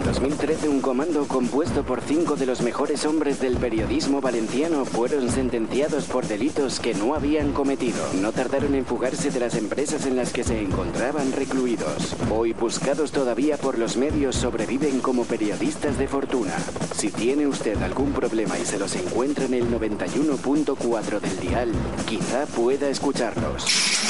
En 2013, un comando compuesto por cinco de los mejores hombres del periodismo valenciano fueron sentenciados por delitos que no habían cometido. No tardaron en fugarse de las empresas en las que se encontraban recluidos. Hoy, buscados todavía por los medios, sobreviven como periodistas de fortuna. Si tiene usted algún problema y se los encuentra en el 91.4 del dial, quizá pueda escucharlos.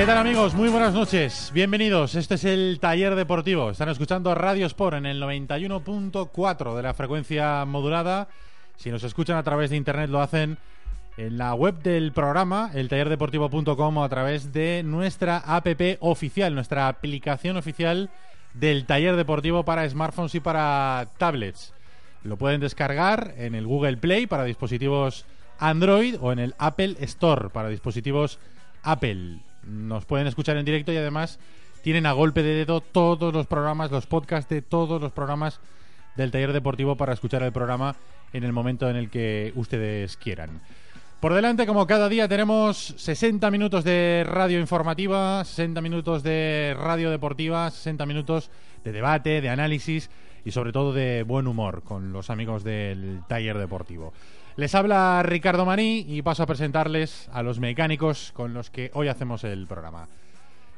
¿Qué tal amigos? Muy buenas noches. Bienvenidos. Este es el taller deportivo. Están escuchando Radio Sport en el 91.4 de la frecuencia modulada. Si nos escuchan a través de internet lo hacen en la web del programa, eltallerdeportivo.com o a través de nuestra app oficial, nuestra aplicación oficial del taller deportivo para smartphones y para tablets. Lo pueden descargar en el Google Play para dispositivos Android o en el Apple Store para dispositivos Apple. Nos pueden escuchar en directo y además tienen a golpe de dedo todos los programas, los podcasts de todos los programas del taller deportivo para escuchar el programa en el momento en el que ustedes quieran. Por delante, como cada día, tenemos 60 minutos de radio informativa, 60 minutos de radio deportiva, 60 minutos de debate, de análisis y sobre todo de buen humor con los amigos del taller deportivo. Les habla Ricardo Maní y paso a presentarles a los mecánicos con los que hoy hacemos el programa.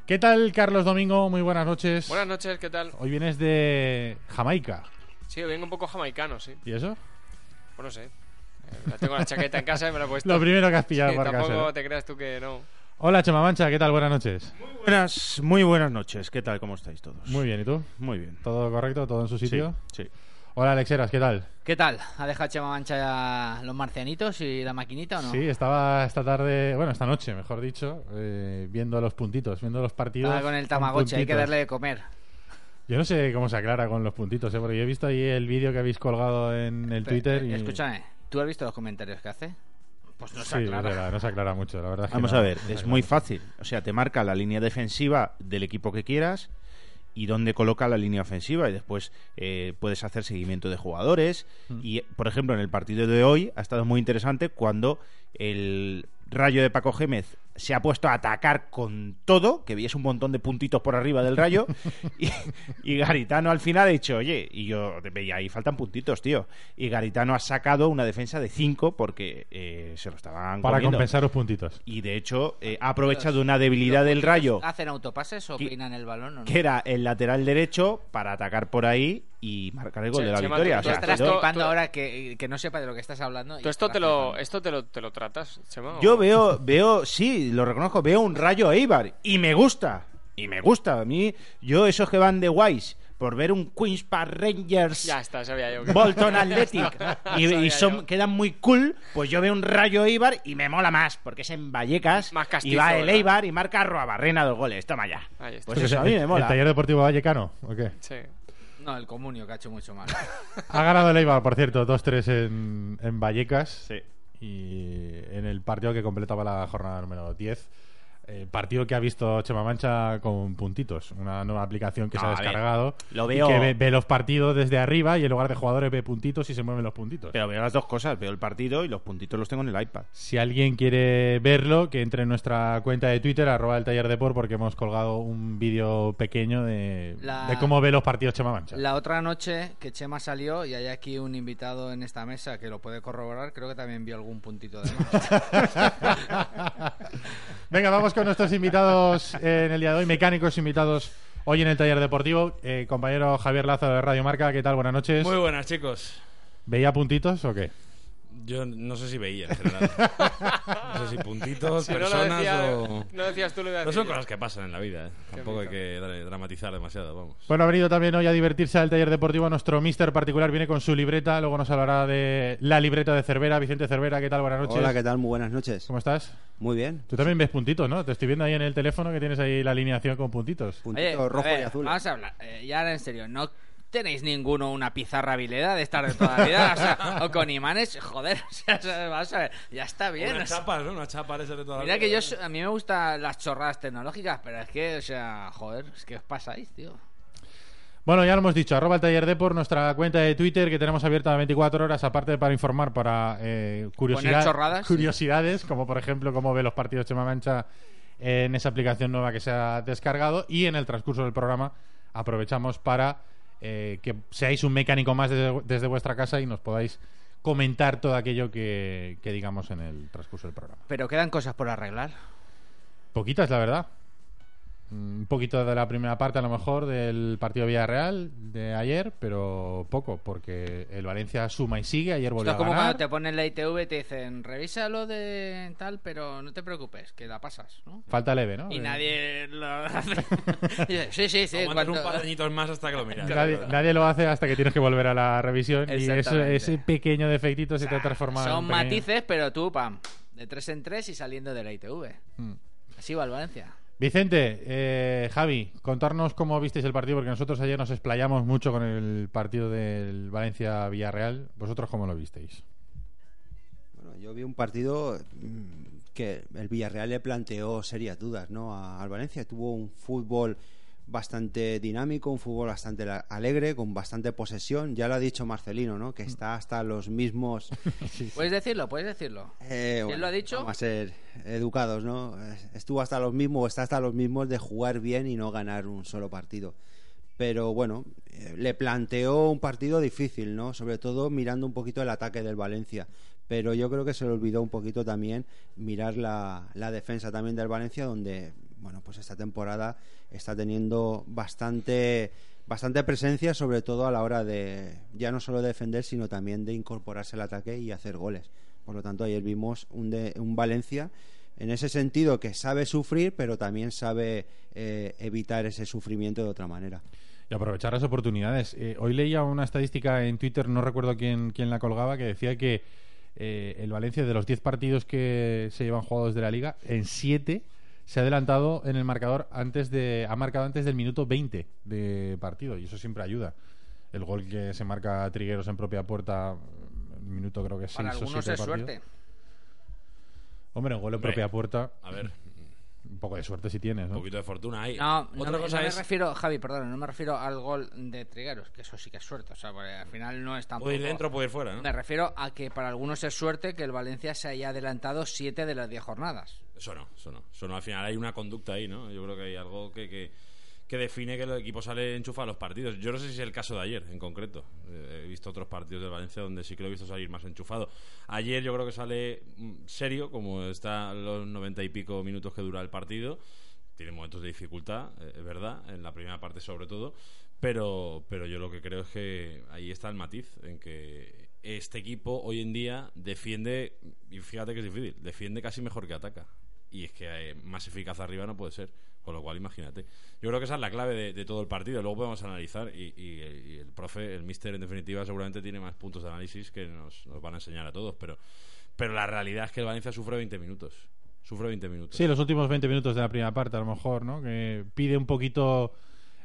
¿Qué tal, Carlos Domingo? Muy buenas noches. Buenas noches, ¿qué tal? Hoy vienes de Jamaica. Sí, vengo un poco jamaicano, sí. ¿Y eso? Pues no sé. Eh, la tengo la chaqueta en casa y me la he puesto. Lo primero que has pillado Sí, por casa, tampoco ¿no? te creas tú que no. Hola, Chema Mancha, ¿qué tal? Buenas noches. Buenas, muy buenas noches. ¿Qué tal? ¿Cómo estáis todos? Muy bien, ¿y tú? Muy bien. ¿Todo correcto? ¿Todo en su Sí, sitio? sí. Hola, Alexeras, ¿qué tal? ¿Qué tal? ¿Ha dejado Chema Mancha ya los marcianitos y la maquinita o no? Sí, estaba esta tarde, bueno, esta noche, mejor dicho, eh, viendo los puntitos, viendo los partidos. Estaba con el Tamagotchi, hay que darle de comer. Yo no sé cómo se aclara con los puntitos, ¿eh? porque yo he visto ahí el vídeo que habéis colgado en el Pero, Twitter. eh, Y... Escúchame, ¿tú has visto los comentarios que hace? Pues no se Sí, aclara. verdad, no se aclara mucho, la verdad. es que Vamos no- a ver, no es muy mucho. fácil. O sea, te marca la línea defensiva del equipo que quieras y dónde coloca la línea ofensiva y después eh, puedes hacer seguimiento de jugadores. Mm. Y, por ejemplo, en el partido de hoy ha estado muy interesante cuando el rayo de Paco Gémez se ha puesto a atacar con todo, que veías un montón de puntitos por arriba del rayo, y, y Garitano al final ha dicho, oye, y yo veía ahí faltan puntitos, tío. Y Garitano ha sacado una defensa de 5 porque eh, se lo estaban Para comiendo. compensar los puntitos. Y de hecho eh, ha aprovechado una debilidad del rayo, ¿Hacen autopases o ¿Qué- peinan el balón o no? que era el lateral derecho, para atacar por ahí y marcar el gol Che- de la Chema, victoria. tú- O sea, estarás tú- tú- ahora que, que no sepa de lo que estás hablando. y ¿Tú esto te lo, esto te lo, te lo tratas, Chema? Yo o- veo, veo, sí, lo reconozco, veo un rayo Eibar y me gusta. Y me gusta. A mí, yo, esos que van de guays por ver un Queens Park Rangers. Ya está, sabía yo. que- Bolton Athletic y, y son, yo. quedan muy cool, pues yo veo un rayo Eibar y me mola más, porque es en Vallecas Más y castizo, va el ¿verdad? Eibar y marca Arroabarrena dos goles, toma ya. Ahí está. Pues eso, a mí me ¿El mola. taller deportivo vallecano? ¿O qué? Sí. No, el comunio que ha hecho mucho mal. Ha ganado el Eibar, por cierto, 2-3 en, en Vallecas. Sí. Y en el partido que completaba la jornada número 10. Eh, partido que ha visto Chema Mancha con puntitos. Una nueva aplicación que se No, ha ver, descargado. lo y veo- que ve, ve los partidos desde arriba y en lugar de jugadores ve puntitos y se mueven los puntitos. Pero veo las dos cosas, veo el partido y los puntitos los tengo en el iPad. Si alguien quiere verlo, que entre en nuestra cuenta de Twitter, arroba el taller de por, porque hemos colgado un vídeo pequeño de, La- de cómo ve los partidos Chema Mancha. La otra noche que Chema salió y hay aquí un invitado en esta mesa que lo puede corroborar, creo que también vio algún puntito de. Venga, vamos con nuestros invitados en el día de hoy, mecánicos invitados Hoy en el taller deportivo, eh, compañero Javier Lazo de Radio Marca, ¿qué tal? Buenas noches. Muy buenas, chicos. ¿Veía puntitos o qué? Yo no sé si veía, en general. no sé si puntitos, Si no lo personas decía- o... no decías tú, lo No decir son yo. cosas que pasan en la vida, ¿eh? Tampoco hay que dra- dramatizar demasiado, vamos. Bueno, ha venido también hoy a divertirse al taller deportivo. Nuestro mister particular viene con su libreta. Luego nos hablará de la libreta de Cervera. Vicente Cervera, ¿qué tal? Buenas noches. Hola, ¿qué tal? Muy buenas noches. ¿Cómo estás? Muy bien. Tú también ves puntitos, ¿no? Te estoy viendo ahí en el teléfono que tienes ahí la alineación con puntitos. Puntito Oye, a rojo ver, y azul. Vamos a hablar, eh, ya ahora en serio, ¿no tenéis ninguno una pizarra vileda de estar de toda la vida? O, sea, o con imanes, joder, o sea, o sea, vamos a ver, ya está bien. Sea, chapas, ¿no? Unas chapas esas de toda la mira vida. que yo, so- a mí me gustan las chorradas tecnológicas, pero es que, o sea, joder, es que os pasáis, tío. Bueno, ya lo hemos dicho, arroba el taller de por nuestra cuenta de Twitter que tenemos abierta 24 horas, aparte para informar para eh, curiosidad- Poner chorradas. curiosidades, como por ejemplo cómo ve los partidos Chema Mancha en esa aplicación nueva que se ha descargado y en el transcurso del programa aprovechamos para eh, que seáis un mecánico más desde, desde vuestra casa y nos podáis comentar todo aquello que, que digamos en el transcurso del programa. Pero quedan cosas por arreglar. Poquitas, la verdad. Mm, Un poquito de la primera parte, a lo mejor, del partido Villarreal de ayer, pero poco, porque el Valencia suma y sigue. Ayer volvió es a como ganar. cuando te ponen la ITV y te dicen, revisa lo de tal, pero no te preocupes, que la pasas, ¿no? Falta leve, ¿no? Y Eh, nadie lo hace. Sí, sí, sí. en cuanto- un par de añitos más hasta que lo miras. Nadie, nadie lo hace hasta que tienes que volver a la revisión y ese, Exactamente. ese pequeño defectito se te ha transformado en Son pequeño- matices, pero tú, pam, de tres en tres y saliendo de la ITV. Mm. Así va el Valencia. Vicente, eh, Javi, contarnos cómo visteis el partido, porque nosotros ayer nos explayamos mucho con el partido del Valencia-Villarreal. ¿Vosotros cómo lo visteis? Bueno, yo vi un partido mm, que el Villarreal le planteó serias dudas ¿no? al Valencia. Tuvo un fútbol bastante dinámico, un fútbol bastante alegre, con bastante posesión. Ya lo ha dicho Marcelino, ¿no? que está hasta los mismos... ¿Puedes decirlo? ¿Puedes decirlo? Eh, ¿Quién bueno, lo ha dicho? Vamos a ser educados, ¿no? Estuvo hasta los mismos, está hasta los mismos de jugar bien y no ganar un solo partido. Pero bueno, eh, le planteó un partido difícil, ¿no? Sobre todo mirando un poquito el ataque del Valencia. Pero yo creo que se le olvidó un poquito también mirar la, la defensa también del Valencia, donde, bueno, pues esta temporada está teniendo bastante bastante presencia, sobre todo a la hora de ya no solo de defender, sino también de incorporarse al ataque y hacer goles. Por lo tanto, ayer vimos un, de, un Valencia en ese sentido que sabe sufrir, pero también sabe eh, evitar ese sufrimiento de otra manera. Y aprovechar las oportunidades. Eh, hoy leía una estadística en Twitter, no recuerdo quién, quién la colgaba, que decía que eh, el Valencia, de los 10 partidos que se llevan jugados de la liga, en 7 se ha adelantado en el marcador antes de. ha marcado antes del minuto 20 de partido, y eso siempre ayuda. El gol que se marca Trigueros en propia puerta, el minuto creo que es Para 6 o algunos 7 es suerte. Hombre, un gol en propia puerta, A ver, un poco de suerte si tienes, un ¿no? poquito de fortuna ahí. No, no, Otra me, cosa no me es... refiero, Javi, perdón, no me refiero al gol de Trigueros, que eso sí que es suerte, o sea, porque al final no es tampoco... Puede ir dentro, puede ir fuera, ¿no? Me refiero a que para algunos es suerte que el Valencia se haya adelantado siete de las 10 jornadas. Eso no, eso no. Eso no. Al final hay una conducta ahí, ¿no? Yo creo que hay algo que, que, que define que el equipo sale enchufado a los partidos. Yo no sé si es el caso de ayer, en concreto. Eh, he visto otros partidos del Valencia donde sí que lo he visto salir más enchufado. Ayer yo creo que sale mm, serio, como está los noventa y pico minutos que dura el partido. Tiene momentos de dificultad, eh, es verdad, en la primera parte sobre todo. Pero, pero yo lo que creo es que ahí está el matiz, en que este equipo hoy en día defiende, y fíjate que es difícil, defiende casi mejor que ataca. Y es que eh, más eficaz arriba no puede ser. Con lo cual, imagínate. Yo creo que esa es la clave de, todo el partido. Luego podemos analizar. Y, y- y el profe, el mister, en definitiva, seguramente tiene más puntos de análisis que nos, nos van a enseñar a todos. Pero, pero la realidad es que el Valencia sufre 20 minutos. Sufre 20 minutos. Sí, los últimos 20 minutos de la primera parte, a lo mejor, ¿no? Que pide un poquito.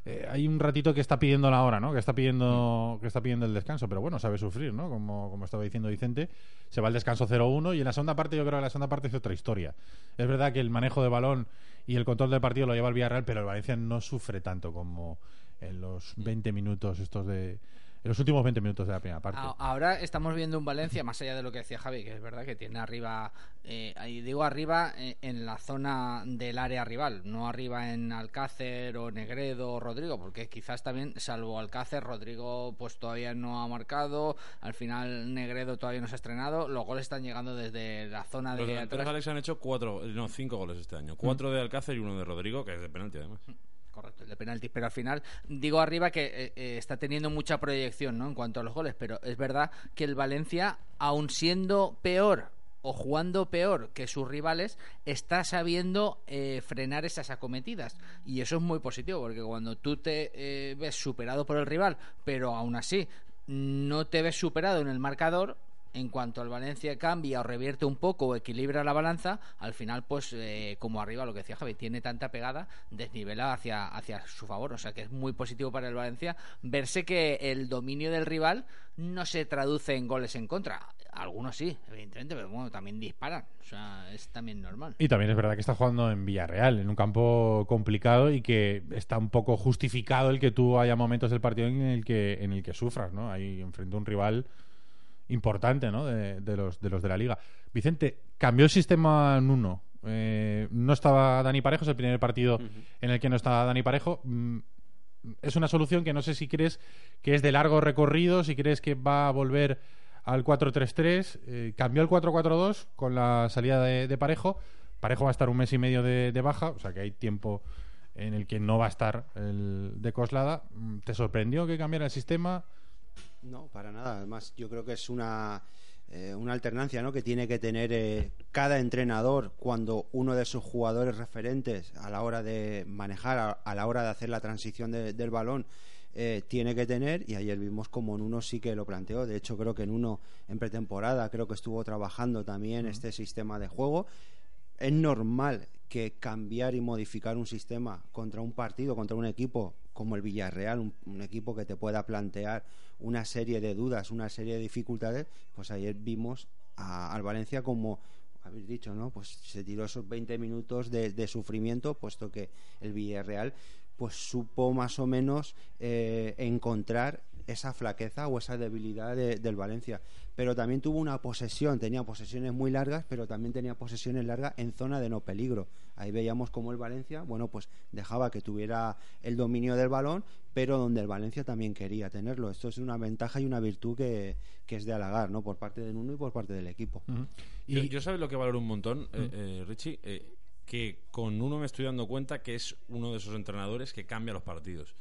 Eh, hay un ratito que está pidiendo la hora, ¿no? Que está pidiendo, que está pidiendo el descanso, pero bueno, sabe sufrir, ¿no? Como, como estaba diciendo Vicente, se va al descanso 0-1 y en la segunda parte, yo creo que la segunda parte es otra historia. Es verdad que el manejo de balón y el control del partido lo lleva el Villarreal, pero el Valencia no sufre tanto como en los 20 minutos estos de. En los últimos 20 minutos de la primera parte. Ahora estamos viendo un Valencia, más allá de lo que decía Javi, que es verdad que tiene arriba, eh, ahí digo arriba eh, en la zona del área rival, no arriba en Alcácer o Negredo o Rodrigo, porque quizás también, salvo Alcácer, Rodrigo pues todavía no ha marcado, al final Negredo todavía no se ha estrenado, los goles están llegando desde la zona Los de delanteros atrás. Alex han hecho cuatro, no, cinco goles este año. Cuatro de Alcácer y uno de Rodrigo, que es de penalti además. Correcto, el de penaltis. Pero al final, digo arriba que eh, eh, está teniendo mucha proyección ¿no? en cuanto a los goles, pero es verdad que el Valencia, aun siendo peor o jugando peor que sus rivales, está sabiendo eh, frenar esas acometidas. Y eso es muy positivo, porque cuando tú te ves superado por el rival, pero aún así no te ves superado en el marcador, en cuanto el Valencia cambia o revierte un poco o equilibra la balanza, al final, pues eh, como arriba, lo que decía Javi, tiene tanta pegada, desnivela hacia, hacia su favor. O sea que es muy positivo para el Valencia verse que el dominio del rival no se traduce en goles en contra. Algunos sí, evidentemente, pero bueno, también disparan. O sea, es también normal. Y también es verdad que está jugando en Villarreal, en un campo complicado y que está un poco justificado el que tú haya momentos del partido en el que, en el que sufras, ¿no? Ahí enfrente a un rival importante, ¿no? De, de los, de los de la liga. Vicente, cambió el sistema Nuno. Eh, no estaba Dani Parejo, es el primer partido en el que no estaba Dani Parejo. Mm, Es una solución que no sé si crees que es de largo recorrido, si crees que va a volver al 4-3-3. Eh, cambió al 4-4-2 con la salida de, de Parejo. Parejo va a estar un mes y medio de, de baja, o sea que hay tiempo en el que no va a estar el de Coslada. Mm, ¿Te sorprendió que cambiara el sistema? No, para nada. Además, yo creo que es una, eh, una alternancia ¿no? que tiene que tener eh, cada entrenador cuando uno de sus jugadores referentes a la hora de manejar, a, a la hora de hacer la transición de- del balón, eh, tiene que tener. Y ayer vimos como en uno sí que lo planteó. De hecho, creo que en uno en pretemporada creo que estuvo trabajando también este sistema de juego. Es normal que cambiar y modificar un sistema contra un partido, contra un equipo como el Villarreal, un, un equipo que te pueda plantear una serie de dudas, una serie de dificultades, pues ayer vimos a- al Valencia como habéis dicho, ¿no? Pues se tiró esos 20 minutos de, de sufrimiento, puesto que el Villarreal pues supo más o menos eh, encontrar esa flaqueza o esa debilidad de- del Valencia. Pero también tuvo una posesión, tenía posesiones muy largas, pero también tenía posesiones largas en zona de no peligro. Ahí veíamos como el Valencia, bueno, pues dejaba que tuviera el dominio del balón, pero donde el Valencia también quería tenerlo. Esto es una ventaja y una virtud que, que es de halagar, ¿no? Por parte de uno y por parte del equipo. Yo, yo sabes lo que valoro un montón, eh, eh, Richie, Eh, que con uno me estoy dando cuenta que es uno de esos entrenadores que cambia los partidos.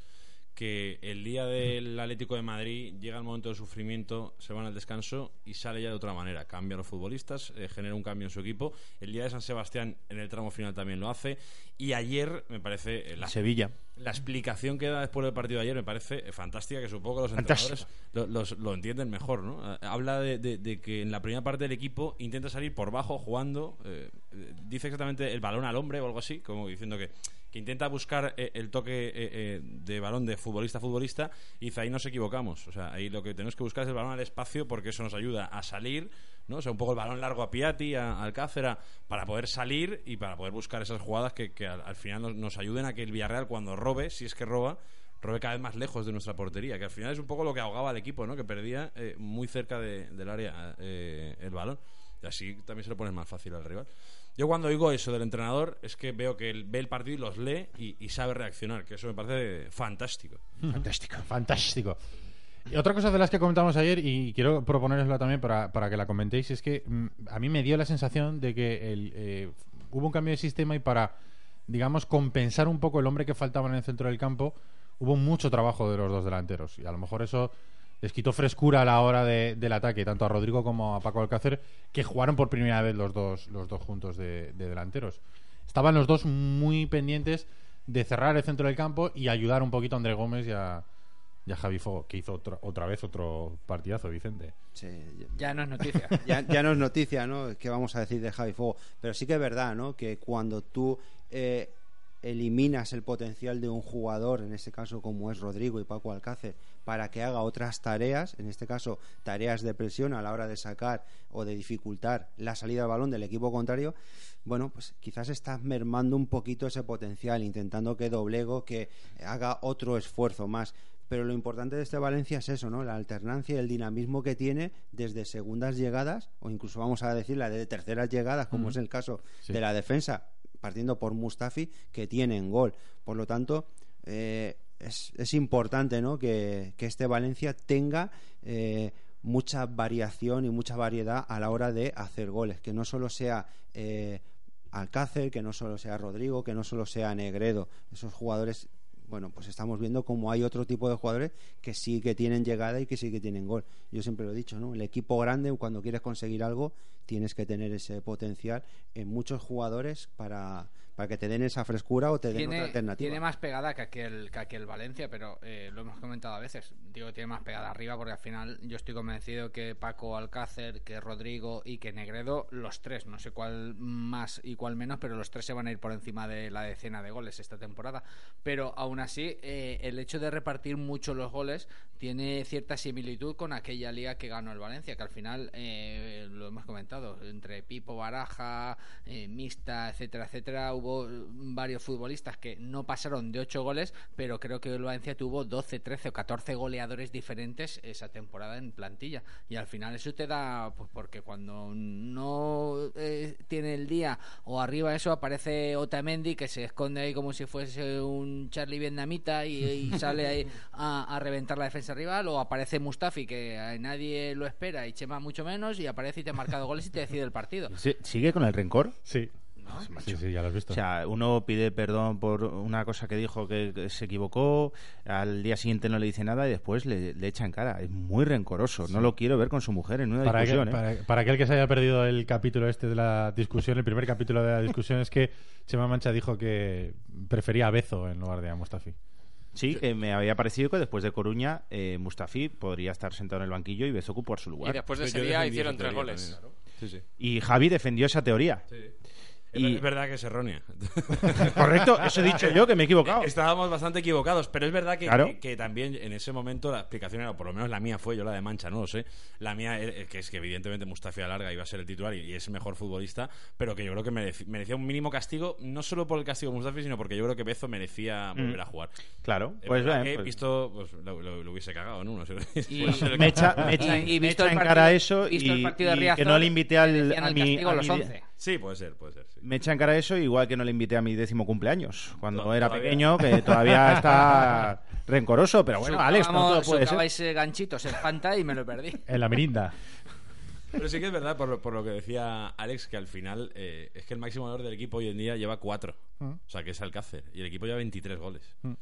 Que el día del Atlético de Madrid llega el momento de sufrimiento, se van al descanso y sale ya de otra manera. Cambia a los futbolistas, eh, genera un cambio en su equipo. El día de San Sebastián en el tramo final también lo hace. Y ayer me parece eh, la, Sevilla. la explicación que da después del partido de ayer me parece eh, fantástica, que supongo que los entrenadores lo, los- lo entienden mejor, ¿no? Habla de, de- de que en la primera parte del equipo intenta salir por bajo jugando, eh, dice exactamente el balón al hombre o algo así, como diciendo que, que intenta buscar eh, el toque eh, eh, de balón de futbolista a futbolista y dice ahí nos equivocamos, o sea, ahí lo que tenemos que buscar es el balón al espacio porque eso nos ayuda a salir, ¿no? O sea, un poco el balón largo a Piatti, a Alcácer, para poder salir y para poder buscar esas jugadas que, que al, al final nos, ayuden a que el Villarreal cuando robe, si es que roba, robe cada vez más lejos de nuestra portería, que al final es un poco lo que ahogaba al equipo, ¿no? Que perdía eh, muy cerca de- del área eh, el balón. Y así también se lo pones más fácil al rival. Yo cuando oigo eso del entrenador es que veo que él ve el partido y los lee y, sabe reaccionar, que eso me parece fantástico. Fantástico. Fantástico. Y otra cosa de las que comentamos ayer, y quiero proponerosla también para, para que la comentéis, es que mm, a mí me dio la sensación de que el, eh, hubo un cambio de sistema y para, digamos, compensar un poco el hombre que faltaba en el centro del campo, hubo mucho trabajo de los dos delanteros. Y a lo mejor eso les quitó frescura a la hora de- del ataque, tanto a Rodrigo como a Paco Alcácer, que jugaron por primera vez los dos, los dos juntos de, de delanteros. Estaban los dos muy pendientes de cerrar el centro del campo y ayudar un poquito a André Gómez y a, y a Javi Fogo, que hizo otra, otra vez otro partidazo, Vicente. Sí, Ya no es noticia. ya, ya no es noticia, ¿no? ¿Qué vamos a decir de Javi Fuego? Pero sí que es verdad, ¿no? Que cuando tú eh, eliminas el potencial de un jugador, en este caso como es Rodrigo y Paco Alcácer, para que haga otras tareas, en este caso tareas de presión a la hora de sacar o de dificultar la salida del balón del equipo contrario, bueno, pues quizás estás mermando un poquito ese potencial, intentando que Doblego que haga otro esfuerzo más. Pero lo importante de este Valencia es eso, ¿no? La alternancia y el dinamismo que tiene desde segundas llegadas, o incluso vamos a decir la de terceras llegadas, como es el caso Sí. de la defensa, partiendo por Mustafi, que tienen gol. Por lo tanto, eh, es, es importante, ¿no? Que, que este Valencia tenga eh, mucha variación y mucha variedad a la hora de hacer goles, que no solo sea eh, Alcácer, que no solo sea Rodrigo, que no solo sea Negredo, esos jugadores bueno, pues estamos viendo como hay otro tipo de jugadores que sí que tienen llegada y que sí que tienen gol. Yo siempre lo he dicho, ¿no? El equipo grande, cuando quieres conseguir algo, tienes que tener ese potencial en muchos jugadores para, para que te den esa frescura o te den otra tiene, alternativa. tiene más pegada que aquel, que aquel Valencia, pero eh, lo hemos comentado a veces. Digo, tiene más pegada arriba porque al final yo estoy convencido que Paco Alcácer, que Rodrigo y que Negredo, los tres, no sé cuál más y cuál menos, pero los tres se van a ir por encima de la decena de goles esta temporada. Pero aún así, eh, el hecho de repartir mucho los goles tiene cierta similitud con aquella liga que ganó el Valencia, que al final, eh, lo hemos comentado, entre Pipo, Baraja, eh, Mixta, etcétera, etcétera, hubo eh, varios futbolistas que no pasaron de 8 goles, pero creo que el Valencia tuvo 12, 13 o 14 goleadores diferentes esa temporada en plantilla. Y al final eso te da, pues porque cuando no eh, tiene el día o arriba eso aparece Otamendi que se esconde ahí como si fuese un Charlie vietnamita y, y sale ahí a, a reventar la defensa rival o aparece Mustafi que a nadie lo espera y Chema mucho menos y aparece y te ha marcado goles y te decide el partido. Sí, ¿Sigue con el rencor? Sí. Sí, sí, ya lo has visto. O sea, uno pide perdón por una cosa que dijo que, se equivocó, al día siguiente no le dice nada y después le, le echa en cara. Es muy rencoroso. No lo quiero ver con su mujer en una para, discusión. aquel, ¿eh? para- para aquel que se haya perdido el capítulo este de la discusión, el primer capítulo de la discusión es que Chema Mancha dijo que prefería a Bezo en lugar de a Mustafi. Sí, que me había parecido que después de Coruña, eh, Mustafi podría estar sentado en el banquillo y Bezo ocupar su Y lugar. después de ese día hicieron tres goles. también. Sí, sí. Y Javi defendió esa teoría. Es Y- Es verdad que es errónea. Correcto, eso he dicho yo, que me he equivocado. Estábamos bastante equivocados, pero es verdad que, Claro. que, que también en ese momento la explicación era, por lo menos la mía fue, yo la de Mancha no lo sé, la mía es que es que evidentemente Mustafi a larga iba a ser el titular y, y es mejor futbolista, pero que yo creo que merecía un mínimo castigo, no solo por el castigo de Mustafi, sino porque yo creo que Bezo merecía volver a jugar. Claro, Es pues, bien, que, pues- visto, pues lo, lo- lo hubiese cagado, ¿no? No sé. Y- que- me echa, me echa, Y- y me visto echa el en cara eso visto el y, partido de y que Riazor, no le invité al, a el mi, castigo a los mi- 11. Sí, puede ser, puede ser. sí. Me echa en cara eso igual que no le invité a mi décimo cumpleaños cuando era todavía. pequeño que todavía está rencoroso pero bueno Alex no todo puede ser eh, ganchitos en Fanta y me lo perdí. En la mirinda. Pero sí que es verdad, por, lo- por lo que decía Alex, que al final eh, es que el máximo valor del equipo hoy en día lleva 4. Mm. O sea, que es Alcácer. Y el equipo lleva 23 goles. Mm.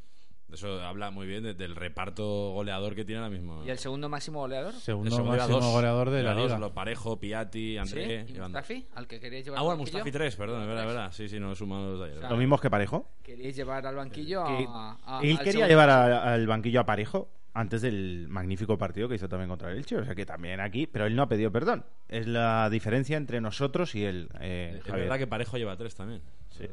Eso habla muy bien de- del reparto goleador que tiene ahora mismo. ¿Y el segundo máximo goleador? ¿Sí? Segundo segundo máximo dos. goleador de la dos, liga. Lo Parejo, Piatti, André. ¿Y llevan- Mustafi? ¿Al que queríais llevar Ah, al bueno? Mustafi 3, perdón, es verdad, es verdad. Sí, sí, no he sumado los de ayer. O sea, lo mismo que Parejo Queríais llevar al banquillo a, Que a- él al quería segundo llevar a- al banquillo a Parejo antes del magnífico partido que hizo también contra el Elche o sea que también aquí pero él no ha pedido perdón es la diferencia entre nosotros y él eh, Es Javier. verdad que Parejo lleva 3 también. Sí.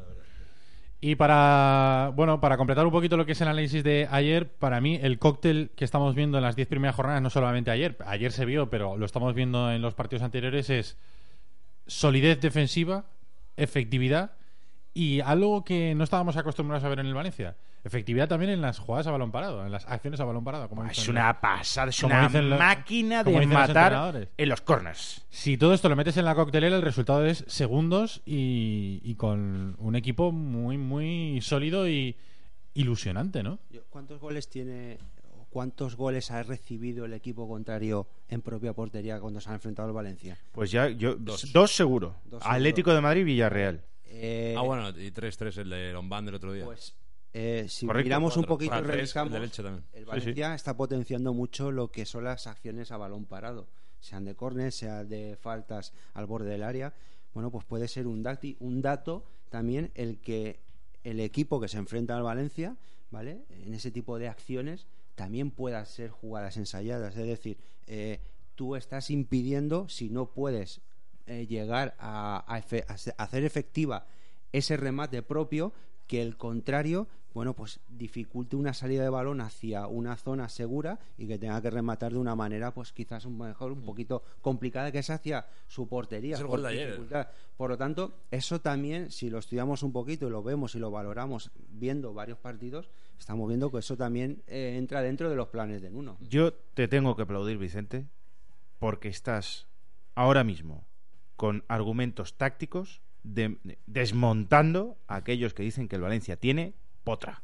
Y para, bueno, para completar un poquito lo que es el análisis de ayer, para mí el cóctel que estamos viendo en las 10 primeras jornadas, no solamente ayer, ayer se vio, pero lo estamos viendo en los partidos anteriores, es solidez defensiva, efectividad y algo que no estábamos acostumbrados a ver en el Valencia. Efectividad también en las jugadas a balón parado, en las acciones a balón parado. Como es dicen una pasada es como una dicen los- máquina de los matar en los corners Si todo esto lo metes en la coctelera, el resultado es segundos y, y con un equipo muy, muy sólido y ilusionante, ¿no? ¿Cuántos goles tiene o cuántos goles ha recibido el equipo contrario en propia portería cuando se ha enfrentado al Valencia? pues ya yo Dos. dos, seguro Dos Atlético seguro. de Madrid Villarreal Eh, Ah, bueno, y 3-3 el de Lombán del otro día. Pues eh, si Correcto, miramos un poquito y el revisamos, el Sí, Valencia está potenciando mucho lo que son las acciones a balón parado, sean de córner, sean de faltas al borde del área. Bueno, pues puede ser un, dato también el que el equipo que se enfrenta al Valencia, ¿vale? En ese tipo de acciones también puedan ser jugadas ensayadas. Es decir, eh, tú estás impidiendo, si no puedes eh, llegar a, a efe- a se- a hacer efectiva ese remate propio, que el contrario, bueno, pues dificulte una salida de balón hacia una zona segura y que tenga que rematar de una manera, pues quizás un mejor un poquito complicada que es hacia su portería. Es el por gol de ayer. dificultad. Por lo tanto, eso también, si lo estudiamos un poquito y lo vemos y lo valoramos viendo varios partidos, estamos viendo que eso también eh, entra dentro de los planes de Nuno. Yo te tengo que aplaudir, Vicente, porque estás ahora mismo con argumentos tácticos de- desmontando a aquellos que dicen que el Valencia tiene potra.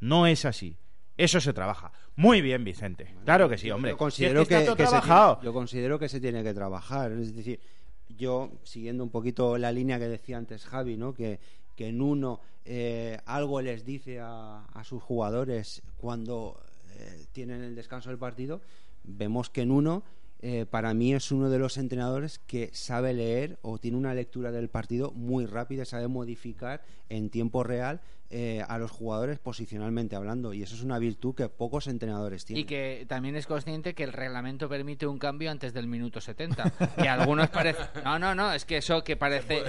No es así. Eso se trabaja. Muy bien, Vicente. Claro que sí, hombre. Yo Si considero es que, está todo que se trabajado. tiene- yo considero que se tiene que trabajar. Es decir, yo, siguiendo un poquito la línea que decía antes Javi, ¿no? que que Nuno eh, algo les dice a, a sus jugadores cuando eh, tienen el descanso del partido, vemos que Nuno eh, para mí es uno de los entrenadores que sabe leer o tiene una lectura del partido muy rápida, sabe modificar en tiempo real eh, a los jugadores posicionalmente hablando y eso es una virtud que pocos entrenadores tienen. Y que también es consciente que el reglamento permite un cambio antes del minuto 70. Que algunos parece. No, no, no, es que eso que parece.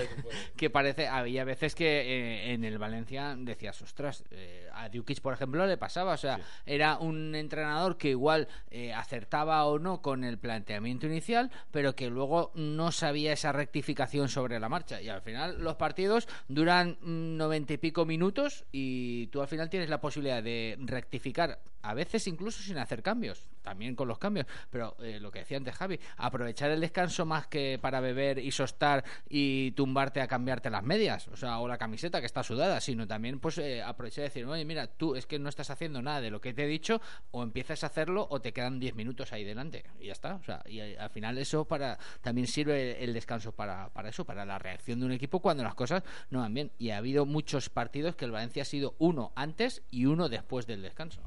Que parece. Había veces que eh, en el Valencia decías, ostras, eh, a Dukic, por ejemplo, le pasaba. O sea, era un entrenador que igual eh, acertaba o no con el planteamiento inicial, pero que luego no sabía esa rectificación sobre la marcha. Y al final los partidos duran mm, noventa y pico minutos y tú al final tienes la posibilidad de rectificar, a veces incluso sin hacer cambios, también con los cambios. Pero eh, lo que decía antes Javi, aprovechar el descanso más que para beber y sostar y tumbarte a cambiarte las medias, o sea, o la camiseta que está sudada, sino también pues eh, aprovechar y decir, oye, mira, tú es que no estás haciendo nada de lo que te he dicho, o empiezas a hacerlo o te quedan 10 minutos ahí delante. Y ya está. O sea, y eh, al final eso para también sirve el descanso para, para eso, para la reacción de un equipo cuando las cosas no van bien. Y ha habido muchos partidos que el Valencia ha sido uno antes y uno después del descanso.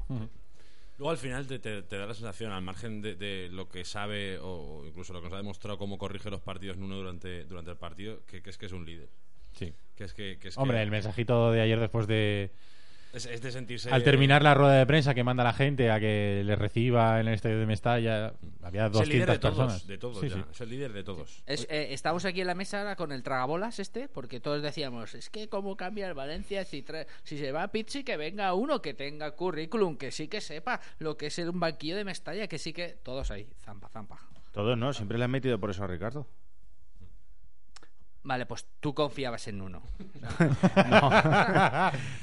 Luego al final te, te- te da la sensación, al margen de, de lo que sabe o incluso lo que nos ha demostrado cómo corrige los partidos Nuno durante, durante el partido, que, que es que es un líder. Sí. Que es que, que es Hombre, el mensajito de ayer después de... es, es de sentirse... Al terminar la rueda de prensa que manda la gente a que le reciba en el estadio de Mestalla, había es el líder 200 de todos, personas. de todos Sí. Es el líder de todos. Es, eh, estamos aquí en la mesa ahora con el tragabolas este, porque todos decíamos, es que cómo cambia el Valencia si, si se va a Pizzi, que venga uno que tenga currículum, que sí que sepa lo que es un banquillo de Mestalla, que sí que... Todos ahí, zampa, zampa. Todos no, siempre le han metido por eso a Ricardo. Vale, pues tú confiabas en uno.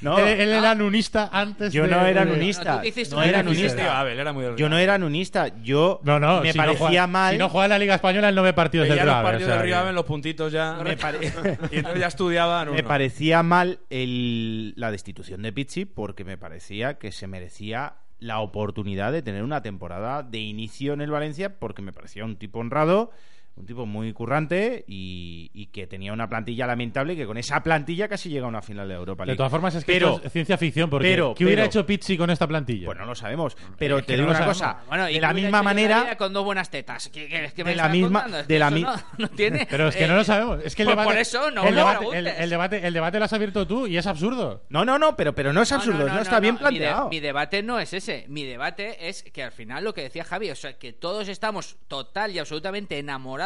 No, él, él era nunista antes yo de- no era de- nunista. No, No era nunista. Abel era muy Yo no era nunista. Yo No, no, me si no parecía juega- mal. Si no juega en la Liga Española, él no ve partidos del los Real. partidos o sea del Río en los puntitos ya. me, pare- y entonces ya estudiaba Nuno. me parecía mal el- la destitución de Pizzi porque me parecía que se merecía la oportunidad de tener una temporada de inicio en el Valencia porque me parecía un tipo honrado, un tipo muy currante y, y que tenía una plantilla lamentable y que con esa plantilla casi llega a una final de Europa De League. todas formas, es que pero, esto es ciencia ficción. Porque pero- ¿Qué hubiera pero- hecho Pizzi con esta plantilla? pues no lo sabemos. Pero Es te digo no una sabemos. cosa, Bueno, y de la misma manera... con dos buenas tetas. ¿Qué, qué- qué me De la estás misma- de la mi- no, no tiene. Pero es que eh, no lo sabemos. Es que el por- debate, por eso no el, me debate, el, el debate, el debate lo has abierto tú y es absurdo. No, no, no, pero, pero no es absurdo, no, está bien Mi, de- planteado. mi debate no es ese. Mi debate es que al final lo que decía Javi, o sea, que todos estamos total y absolutamente enamorados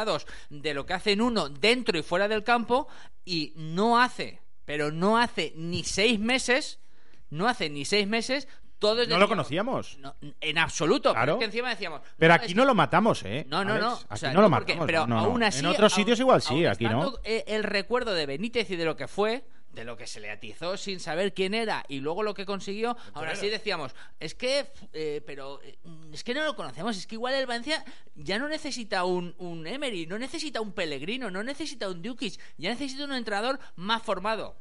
de lo que hacen uno dentro y fuera del campo y no hace, pero no hace ni seis meses, no hace ni seis meses, todos No lo conocíamos. No, en absoluto. Claro. Pero es que encima decíamos. Pero no, aquí no que- lo matamos, ¿eh? no, no, no. Aquí O sea, no lo porque- matamos. pero aún así. En otros aún- sitios igual sí, aquí no. eh, el recuerdo de Benítez y de lo que fue, de lo que se le atizó sin saber quién era y luego lo que consiguió, ahora sí decíamos, es que, eh, pero eh, es que no lo conocemos, es que igual el Valencia ya no necesita un, un Emery, no necesita un Pellegrino, no necesita un Dukic, ya necesita un entrenador más formado.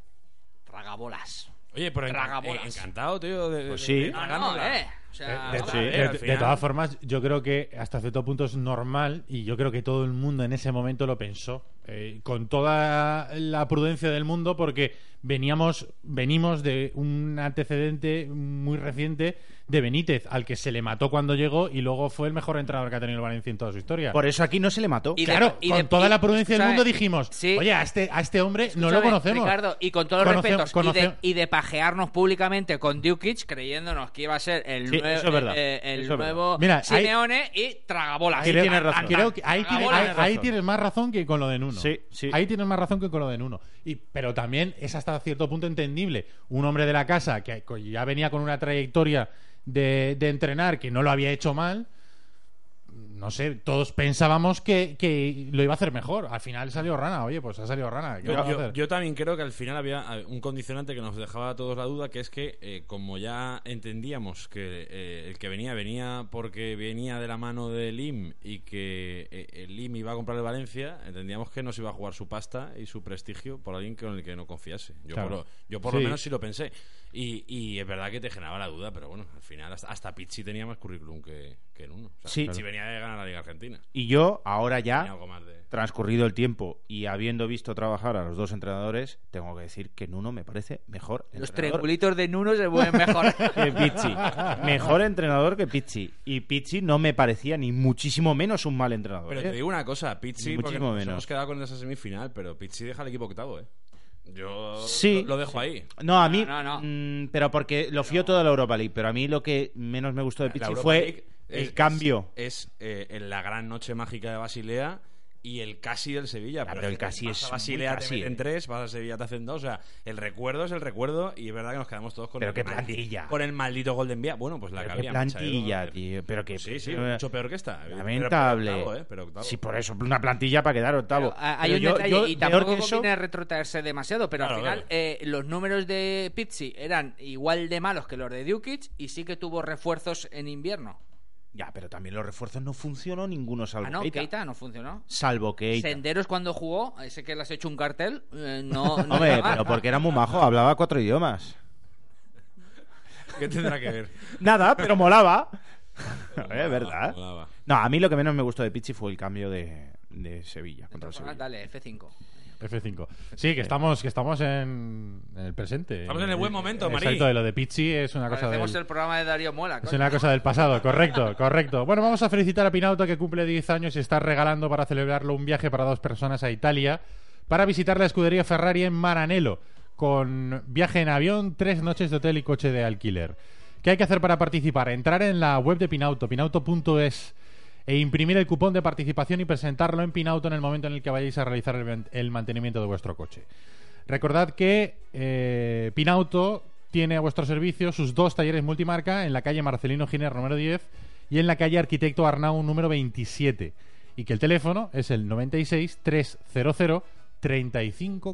Tragabolas. Oye, pero Tragabolas. eh, encantado, tío. De, Pues sí. de No, no, eh. O sea, De, vamos sí. de- todas formas, yo creo que hasta cierto punto es normal y yo creo que todo el mundo en ese momento lo pensó eh, con toda la prudencia del mundo porque veníamos venimos de un antecedente muy reciente de Benítez al que se le mató cuando llegó y luego fue el mejor entrenador que ha tenido el Valencia en toda su historia. Por eso aquí no se le mató. Y de- claro, y con de- toda y- la prudencia del mundo dijimos, Sí. oye, a este, a este hombre no lo conocemos. Ricardo, y con todos los Conoce- respetos, conoce- y, de, y de pajearnos públicamente con Dukic, creyéndonos que iba a ser el, Sí, nuevo- eso es verdad. eh, el Eso es verdad. nuevo Mira, ahí- Simeone y tragabolas. Ahí Creo- tienes razón. creo que ahí, tiene- Tragabolas. ahí- ahí razón. tienes más razón que con lo de Nuno. Sí, sí. Ahí tienes más razón que con lo de Nuno. Y, pero también es hasta cierto punto entendible. Un hombre de la casa que ya venía con una trayectoria de, de entrenar que no lo había hecho mal. No sé, todos pensábamos que, que lo iba a hacer mejor. Al final salió rana. Oye, pues ha salido rana. ¿Qué Yo, también creo que al final había eh, un condicionante que nos dejaba a todos la duda, que es que eh, como ya entendíamos que eh, el que venía venía porque venía de la mano de Lim y que eh, el Lim iba a comprar el Valencia, entendíamos que nos iba a jugar su pasta y su prestigio por alguien con el que no confiase. Yo Claro. por, lo, yo por Sí. lo menos sí lo pensé. Y, y es verdad que te generaba la duda, pero bueno, al final hasta, hasta Pizzi tenía más currículum que, que en uno. O sea, Sí. Pizzi venía de ganar la Liga Argentina. Y yo, ahora ya, de... transcurrido el tiempo y habiendo visto trabajar a los dos entrenadores, tengo que decir que Nuno me parece mejor Los entrenador triangulitos de Nuno se pueden mejorar. que Pizzi. Mejor entrenador que Pizzi. Y Pizzi no me parecía ni muchísimo menos un mal entrenador. Pero ¿eh? te digo una cosa, Pizzi, Ni porque muchísimo nos menos. hemos quedado con esa semifinal, pero Pizzi deja el equipo octavo, ¿eh? Yo Sí. lo, lo dejo ahí. No, a mí. No, no, no. mm, pero porque lo fío toda la Europa League. Pero a mí lo que menos me gustó de Europa fue League el es- cambio. Es, es, eh, en la gran noche mágica de Basilea y el casi del Sevilla. Ah, pero el casi vas es a Basilea casi, te meten eh. tres, vas a Sevilla te hacen dos. O sea, el recuerdo es el recuerdo y es verdad que nos quedamos todos con Pero el qué plantilla. Con el maldito Golden Vía. Bueno, pues la Pero que había. plantilla, tío. Pero que. Sí, sí, eh, mucho peor que esta. Lamentable. Pero octavo, ¿eh? Pero octavo. Sí, por eso, una plantilla para quedar octavo. Pero, ah, hay un yo- detalle yo, y tampoco eso- conviene retrotraerse demasiado, pero Claro, al final claro. eh, los números de Pizzi eran igual de malos que los de Dukic y sí que tuvo refuerzos en invierno. Ya, pero también los refuerzos no funcionó ninguno salvo Ah, no, Keita. Keita no funcionó. Salvo Keita. Senderos cuando jugó, ese que le has hecho un cartel, eh, no, no Hombre, pero porque era muy majo, hablaba cuatro idiomas. ¿Qué tendrá que ver? Nada, pero molaba. Es verdad. Molaba. No, a mí lo que menos me gustó de Pichi fue el cambio de, de Sevilla contra el Sevilla. Dale, F5. F5. Sí, que estamos, que estamos en, en el presente. Estamos en el buen momento, Marí. Exacto, de lo de Pizzi es una cosa del, el programa de Darío Mola. es coño. una cosa del pasado, correcto, correcto. Bueno, vamos a felicitar a Pinauto que cumple 10 años y está regalando para celebrarlo un viaje para dos personas a Italia para visitar la escudería Ferrari en Maranello con viaje en avión, tres noches de hotel y coche de alquiler. ¿Qué hay que hacer para participar? Entrar en la web de Pinauto, pinauto.es e imprimir el cupón de participación y presentarlo en Pinauto en el momento en el que vayáis a realizar el, man- el mantenimiento de vuestro coche. Recordad que eh, Pinauto tiene a vuestro servicio sus dos talleres multimarca en la calle Marcelino Giner número 10 y en la calle Arquitecto Arnau número 27 y que el teléfono es el 96 300 35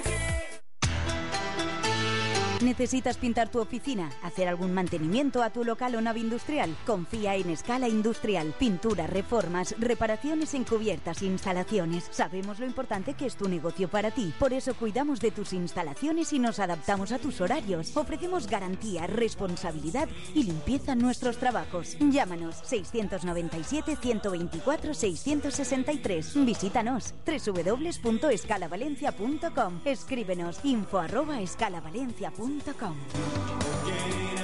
¿Necesitas pintar tu oficina? ¿Hacer algún mantenimiento a tu local o nave industrial? Confía en Escala Industrial. Pintura, reformas, reparaciones encubiertas, instalaciones. Sabemos lo importante que es tu negocio para ti. Por eso cuidamos de tus instalaciones y nos adaptamos a tus horarios. Ofrecemos garantía, responsabilidad y limpieza en nuestros trabajos. Llámanos 697 124 663. Visítanos www.escalavalencia.com. Escríbenos info arroba escalavalencia.com. punta.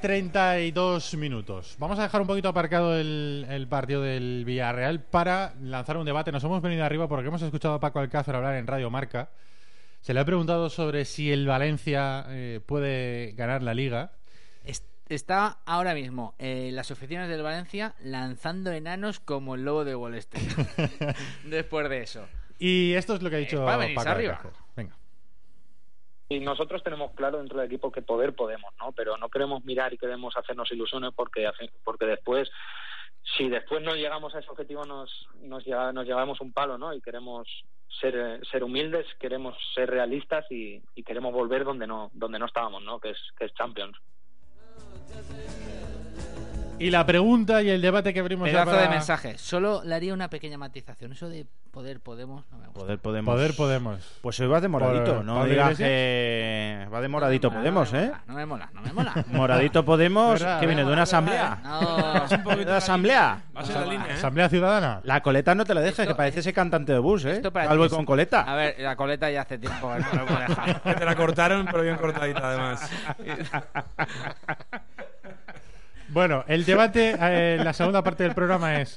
32 minutos. Vamos a dejar un poquito aparcado el, el partido del Villarreal para lanzar un debate. Nos hemos venido arriba porque hemos escuchado a Paco Alcácer hablar en Radio Marca. Se le ha preguntado sobre si el Valencia eh, puede ganar la liga. Es- Está ahora mismo en las oficinas del Valencia lanzando enanos como el lobo de Wall Street. Después de eso. Y esto es lo que ha Es dicho para venirse Paco arriba. Venga. Y nosotros tenemos claro dentro del equipo que poder podemos, ¿no? Pero no queremos mirar y queremos hacernos ilusiones porque porque después si después no llegamos a ese objetivo nos nos, nos llevamos un palo, ¿no? Y queremos ser ser humildes, queremos ser realistas y, y queremos volver donde no donde no estábamos, ¿no? Que es que es Champions. Y la pregunta y el debate que abrimos ya Pedazo para- de mensaje. Solo le haría una pequeña matización. Eso de poder podemos no me gusta. Poder Podemos. Poder Podemos. Pues hoy vas de moradito, Por- no digas que va de moradito No Podemos, mola, ¿eh? No me mola, no me mola. Moradito Podemos, Verdad, que viene de una verdad, asamblea. No, Es un poquito ¿De la la asamblea? Va a ser la línea, ¿eh? Asamblea Ciudadana. La coleta no te la dejes, Esto- que parece ese cantante de bus, ¿eh? Ti- con coleta. A ver, la coleta ya hace tiempo que no lo te la cortaron, pero bien cortadita, además. Bueno, el debate eh, en la segunda parte del programa es.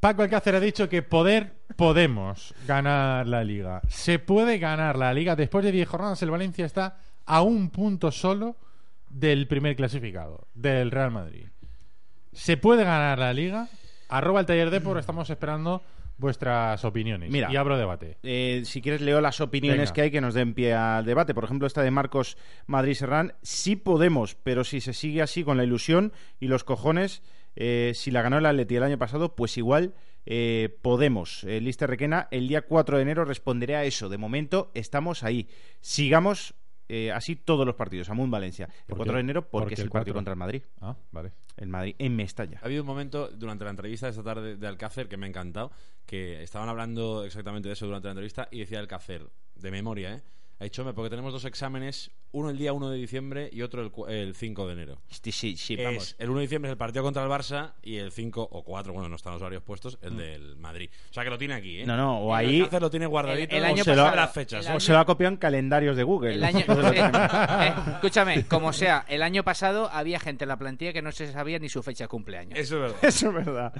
Paco Alcácer ha dicho que poder podemos ganar la liga. Se puede ganar la liga. Después de 10 jornadas, el Valencia está a un punto solo del primer clasificado, del Real Madrid. ¿Se puede ganar la liga? Arroba el taller de por, estamos esperando vuestras opiniones. Mira. Y abro debate. Eh, si quieres leo las opiniones Venga. que hay que nos den pie al debate. Por ejemplo, esta de Marcos Madrid Serrán. Sí podemos, pero si se sigue así con la ilusión y los cojones, eh, si la ganó el Atleti el año pasado, pues igual eh, podemos. Eh, Lister Requena, el día 4 de enero responderé a eso. De momento estamos ahí. Sigamos eh, así todos los partidos. Amun Valencia. El ¿Por 4 qué? de enero ¿Por porque es el el partido 4? contra el Madrid. Ah, vale. El Madrid en Mestalla. Ha habido un momento durante la entrevista de esta tarde de Alcácer que me ha encantado, que estaban hablando exactamente de eso durante la entrevista y decía Alcácer, de memoria, ¿eh? Ha dicho, "Hombre, porque tenemos dos exámenes, uno el día 1 de diciembre y otro el, cu- el 5 de enero. Sí, sí, sí, Es- vamos. el 1 de diciembre es el partido contra el Barça y el 5 o 4, bueno, no están los horarios puestos, el del Madrid. O sea que lo tiene aquí, ¿eh? Mm. No, no, o El ahí- Alcácer lo tiene guardadito. El- el año o se lo- pasado- las fechas. el ¿eh? O se lo ha copiado en calendarios de Google. El año, sí. Eh, escúchame, como sea, el año pasado había gente en la plantilla que no se sabía ni su fecha de cumpleaños. Eso es verdad. Eso es verdad.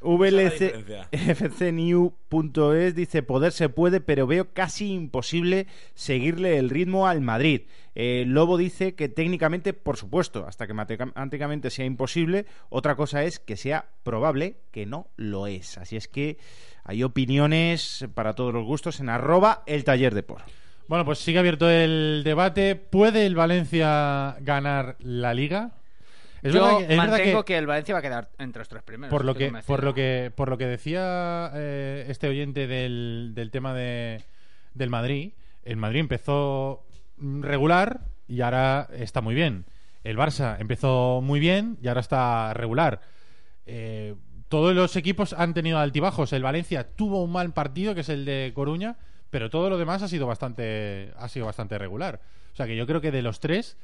VLCFCNew.es dice poder se puede, pero veo casi imposible seguirle el ritmo al Madrid. Eh, Lobo dice que técnicamente, por supuesto, hasta que matemáticamente sea imposible, otra cosa es que sea probable que no lo es. Así es que hay opiniones para todos los gustos en arroba el taller de por. Bueno, pues sigue abierto el debate. ¿Puede el Valencia ganar la liga? Es Yo verdad que- es verdad mantengo que- que... el Valencia va a quedar entre los tres primeros. por lo que por lo que por lo que decía eh, este oyente del, del tema de del Madrid el Madrid empezó regular y ahora está muy bien. El Barça empezó muy bien y ahora está regular. Eh, todos los equipos han tenido altibajos. El Valencia tuvo un mal partido que es el de Coruña pero todo lo demás ha sido bastante ha sido bastante regular. O sea que yo creo que de los tres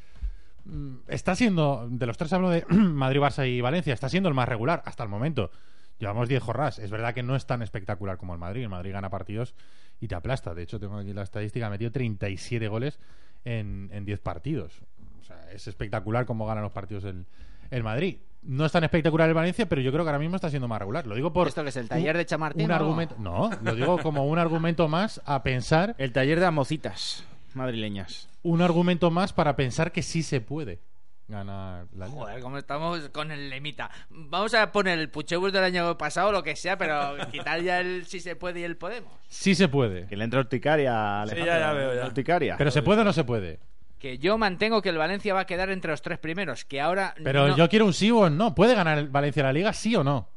está siendo, de los tres hablo de Madrid, Barça y Valencia, está siendo el más regular hasta el momento. Llevamos 10 jornadas. Es verdad que no es tan espectacular como el Madrid. El Madrid gana partidos y te aplasta. De hecho, tengo aquí la estadística, ha metido 37 goles en, en 10 partidos. O sea, es espectacular cómo ganan los partidos el, el Madrid. No es tan espectacular el Valencia, pero yo creo que ahora mismo está siendo más regular. Lo digo por ¿Esto que es el taller un- de Chamartín Un argumento, no, lo digo como un argumento más a pensar El taller de amocitas madrileñas. Un argumento más para pensar que sí se puede ganar la liga. Joder, como estamos con el lemita. Vamos a poner el Puchebus del año pasado, lo que sea, pero quitar ya el si se puede y el podemos. Sí se puede. Que le entra urticaria, Sí, ya, ya veo, ya. Urticaria. Pero se puede o no se puede. Que yo mantengo que el Valencia va a quedar entre los tres primeros, que ahora Pero no- yo quiero un sí o un no. ¿Puede ganar el Valencia la liga, sí o no?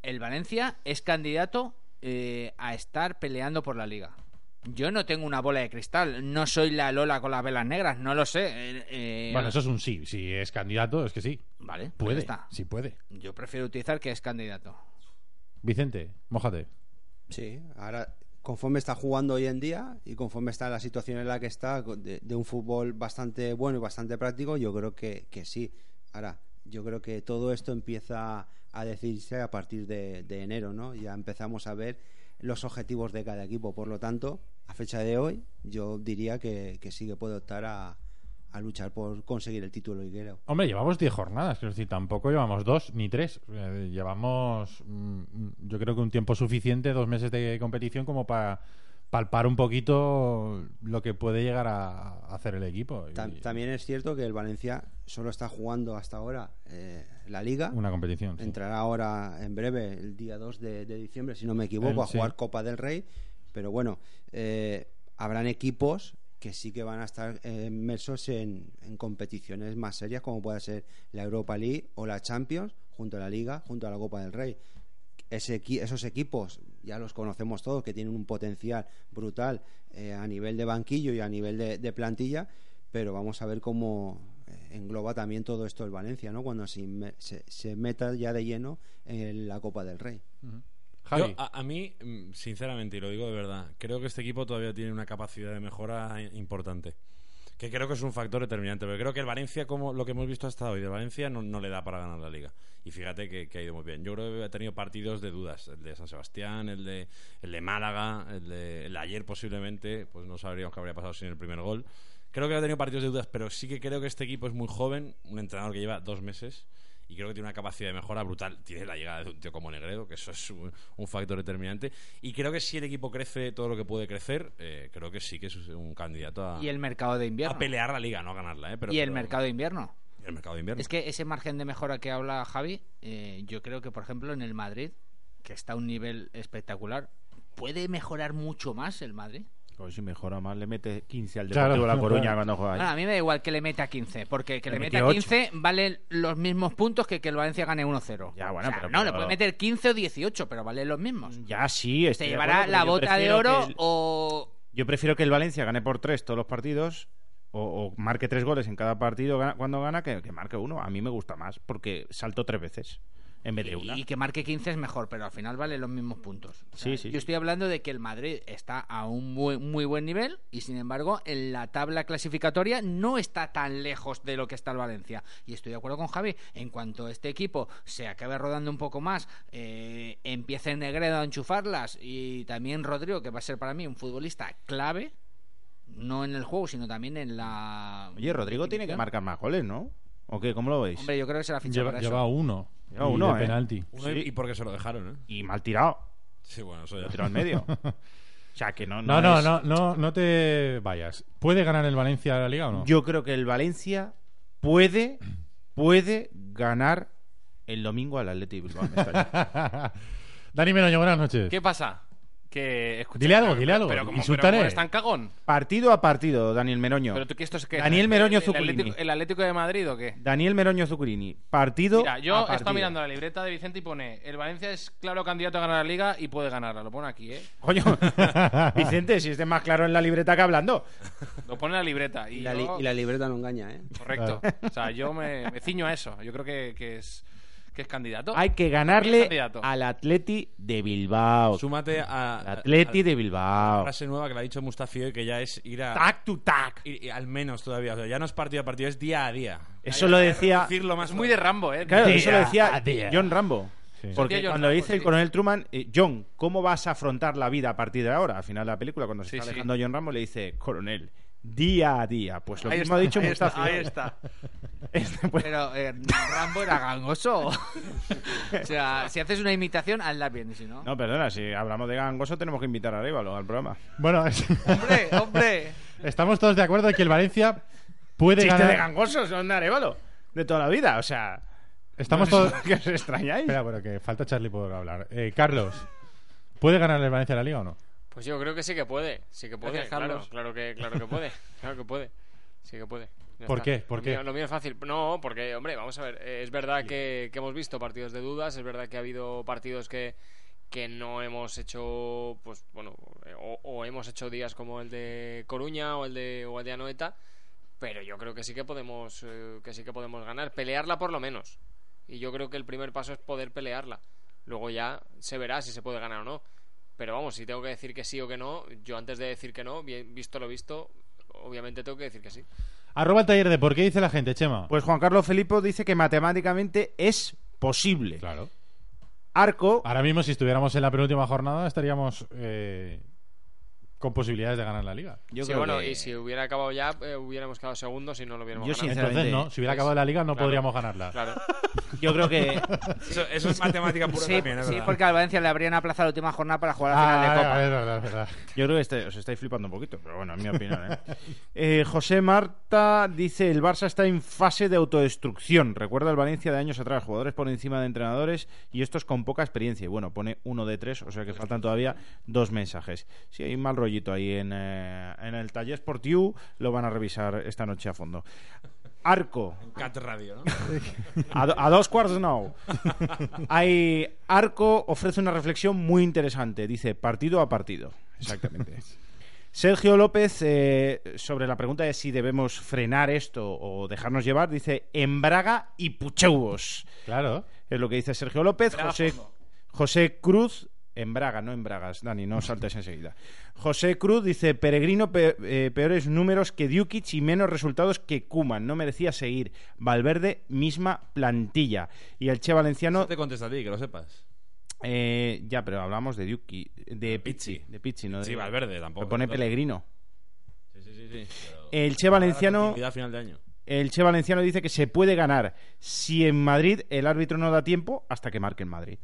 el Valencia es candidato eh, a estar peleando por la liga. Yo no tengo una bola de cristal, no soy la Lola con las velas negras, no lo sé. eh, eh, Bueno, eso es un sí. Si es candidato, es que sí. Vale, Puede. está. Sí puede. Yo prefiero utilizar que es candidato. Vicente, mójate. Sí, ahora conforme está jugando hoy en día y conforme está la situación en la que está, de, de un fútbol bastante bueno y bastante práctico, yo creo que, que sí. Ahora, yo creo que todo esto empieza a decirse a partir de, de enero, ¿no? Ya empezamos a ver los objetivos de cada equipo. Por lo tanto, a fecha de hoy, yo diría que, que sí que puede optar a, a luchar por conseguir el título liguero. Hombre, llevamos 10 jornadas. Quiero decir, tampoco llevamos dos ni tres. Eh, llevamos, mm, yo creo que un tiempo suficiente, dos meses de competición, como para palpar un poquito lo que puede llegar a hacer el equipo. También es cierto que el Valencia solo está jugando hasta ahora eh, la liga. Una competición. sí. Entrará ahora en breve, el día 2 de, de diciembre, si no me equivoco, El- a jugar sí. Copa del Rey. Pero bueno, eh, habrán equipos que sí que van a estar eh, inmersos en, en competiciones más serias como puede ser la Europa League o la Champions junto a la Liga, junto a la Copa del Rey. Ese esos equipos ya los conocemos todos que tienen un potencial brutal eh, a nivel de banquillo y a nivel de, de plantilla, pero vamos a ver cómo eh, engloba también todo esto el Valencia, ¿no? Cuando se, se, se meta ya de lleno en la Copa del Rey. Javi. Yo, a, a mí, mm, sinceramente, y lo digo de verdad, creo que este equipo todavía tiene una capacidad de mejora i- importante. Que creo que es un factor determinante. Pero creo que el Valencia, como lo que hemos visto hasta hoy de Valencia, no, no le da para ganar la liga. Y fíjate que, ha ido muy bien. Yo creo que ha tenido partidos de dudas. El de San Sebastián, el de, el de Málaga, el de, el de ayer posiblemente. Pues no sabríamos qué habría pasado sin el primer gol. Creo que ha tenido partidos de dudas, pero sí que creo que este equipo es muy joven. Un entrenador que lleva dos meses y creo que tiene una capacidad de mejora brutal. Tiene la llegada de un tío como Negredo, que eso es un, un factor determinante. Y creo que si el equipo crece todo lo que puede crecer, eh, creo que sí que es un candidato a, Y el mercado de invierno. a pelear la liga, no a ganarla. ¿eh? Pero, y el pero- mercado de invierno. el mercado de invierno. Es que ese margen de mejora que habla Javi, eh, yo creo que, por ejemplo, en el Madrid, que está a un nivel espectacular, ¿puede mejorar mucho más el Madrid? Pues si mejora más, le mete 15 al Claro, Deportivo La Coruña claro. cuando juega ahí. Bueno, a mí me da igual que le meta 15, porque que le, Le meta metió 15 vale los mismos puntos que que el Valencia gane 1-0. Ya, bueno, O sea, pero- no, le pero- puede meter 15 o 18, pero vale los mismos. Ya sí, Se llevará acuerdo, la bota de oro el- o... Yo prefiero que el Valencia gane por tres todos los partidos o, o marque tres goles en cada partido cuando gana que, que marque uno. A mí me gusta más porque salto tres veces en vez de una. Y que marque 15 es mejor, pero al final vale los mismos puntos. O sea, Sí, sí. Yo estoy hablando de que el Madrid está a un muy, muy buen nivel y sin embargo en la tabla clasificatoria no está tan lejos de lo que está el Valencia. Y estoy de acuerdo con Javi, en cuanto este equipo se acabe rodando un poco más, eh, empiece Negredo a enchufarlas y también Rodrigo, que va a ser para mí un futbolista clave, no en el juego, sino también en la... Oye, Rodrigo tiene que marcar más goles, ¿no? ¿O qué? ¿Cómo lo veis? Hombre, yo creo que será fichado Lleva, para eso. lleva uno. Lleva Y uno, de ¿eh? penalti. Uno y- y porque se lo dejaron, ¿eh? Y mal tirado. Sí, bueno, eso ya. Lo tiró al medio. O sea, que no, No, no, es- no, no, no te vayas. ¿Puede ganar el Valencia la liga o no? Yo creo que el Valencia puede, puede ganar el domingo al Atleti Bilbao. Dani Meroño, buenas noches. ¿Qué pasa? Que, escucha, Dile algo, pero- dile algo, Pero como, insúltale. pero como es tan cagón. partido a partido, Daniel Meroño. Pero tú que esto es que Daniel Meroño el. Atlético, ¿El Atlético de Madrid o qué? Daniel Meroño Zucurini. Partido Mira, yo a he estado partido. mirando la libreta de Vicente y pone: el Valencia es claro candidato a ganar la liga y puede ganarla. Lo pone aquí, ¿eh? Coño, Vicente, si esté más claro en la libreta que hablando. Lo pone en la libreta. Y, Y la, li- yo- y la libreta no engaña, ¿eh? Correcto. O sea, yo me, me ciño a eso. Yo creo que, que es, que es candidato. Hay que ganarle al Atleti de Bilbao. Súmate a, Al Atleti a- de Bilbao. frase nueva que le ha dicho Mustafi hoy, que ya es ir a... Tac to tac. ir- ir al menos todavía. O sea, ya no es partido a partido, es día a día. Eso Hay- lo decía- reducirlo más es muy de Rambo, ¿eh? Claro, Día eso lo decía. John Rambo. Sí. Porque cuando dice el sí. coronel Truman, eh, John, ¿cómo vas a afrontar la vida a partir de ahora? Al final de la película, cuando se Sí, está sí. alejando John Rambo, le dice, coronel, día a día. Pues lo Ahí mismo está, ha dicho ahí está, Mustafi. ahí está. Este, pues, Pero eh, Rambo era gangoso. o sea, si haces una imitación, hazla bien, si no... No, perdona, si hablamos de gangoso tenemos que invitar a Arévalo al programa. Bueno, es- ¡Hombre, hombre! estamos todos de acuerdo en que el Valencia puede Chiste ganar. de gangosos son de Arévalo. De toda la vida, o sea... Estamos no todos. ¿Qué os extrañáis? Espera, pero que falta Charlie por hablar. Eh, Carlos, ¿puede ganar el Valencia la liga o no? Pues yo creo que sí que puede. Sí que puede, Gracias, claro. Carlos. Claro que, claro que puede. Claro que puede. Sí que puede. Ya ¿Por está. qué? ¿Por Lo qué? mío- lo mío es fácil. No, porque, hombre, vamos a ver. eh, es verdad que, que hemos visto partidos de dudas. Es verdad que ha habido partidos que, que no hemos hecho, pues bueno, eh, o, o hemos hecho días como el de Coruña o el de, o el de Anoeta. Pero yo creo que sí que podemos, eh, que sí que podemos ganar. Pelearla por lo menos. Y yo creo que el primer paso es poder pelearla. Luego ya se verá si se puede ganar o no. Pero vamos, si tengo que decir que sí o que no, yo antes de decir que no, bien, visto lo visto, obviamente tengo que decir que sí. Arroba el taller de por qué dice la gente, Chema. Pues Juan Carlos Felipe dice que matemáticamente es posible. claro. Arco, Ahora mismo, si estuviéramos en la penúltima jornada, estaríamos eh, con posibilidades de ganar la liga. yo Sí, creo bueno, que- y si hubiera acabado ya, eh, hubiéramos quedado segundos y no lo hubiéramos Yo ganado. sinceramente- Entonces, no, si hubiera ¿ves? acabado la liga, no Claro. podríamos ganarla. Claro. yo creo que Eso, eso es matemática pura Sí, también, sí, porque al Valencia le habrían aplazado la última jornada para jugar la Ah, final de Copa. es verdad, es verdad. Yo creo que este- os estáis flipando un poquito, pero bueno, es mi opinión. ¿eh? Eh, José Marta dice: el Barça está en fase de autodestrucción. Recuerda el Valencia de años atrás, jugadores por encima de entrenadores y estos con poca experiencia. Y bueno, pone uno de tres, o sea que faltan todavía dos mensajes. Sí, hay un mal rollo rollito ahí en, eh, en el taller Sportiu. Lo van a revisar esta noche a fondo. Arco. Cat Radio, ¿no? A, do- a dos cuartos no. Hay Arco ofrece una reflexión muy interesante. Dice partido a partido. Exactamente. Sergio López, eh, sobre la pregunta de si debemos frenar esto o dejarnos llevar, dice embraga y pucheubos. Claro. Es lo que dice Sergio López. Braga José, fondo. José Cruz, en Braga, no en Bragas, Dani, no saltes enseguida. José Cruz dice, Peregrino pe- eh, peores números que Dukic y menos resultados que Kuman, no merecía seguir. Valverde, misma plantilla. Y el Che Valenciano, No te contesta a ti, que lo sepas. eh, ya, pero hablamos de Duki, de Pizzi. De Pizzi, no de... Sí, Valverde tampoco. Lo pone Claro. Pellegrino. Sí, sí, sí. sí. Pero- El Che Valenciano... Final de año. El Che Valenciano dice que se puede ganar si en Madrid el árbitro no da tiempo hasta que marque en Madrid.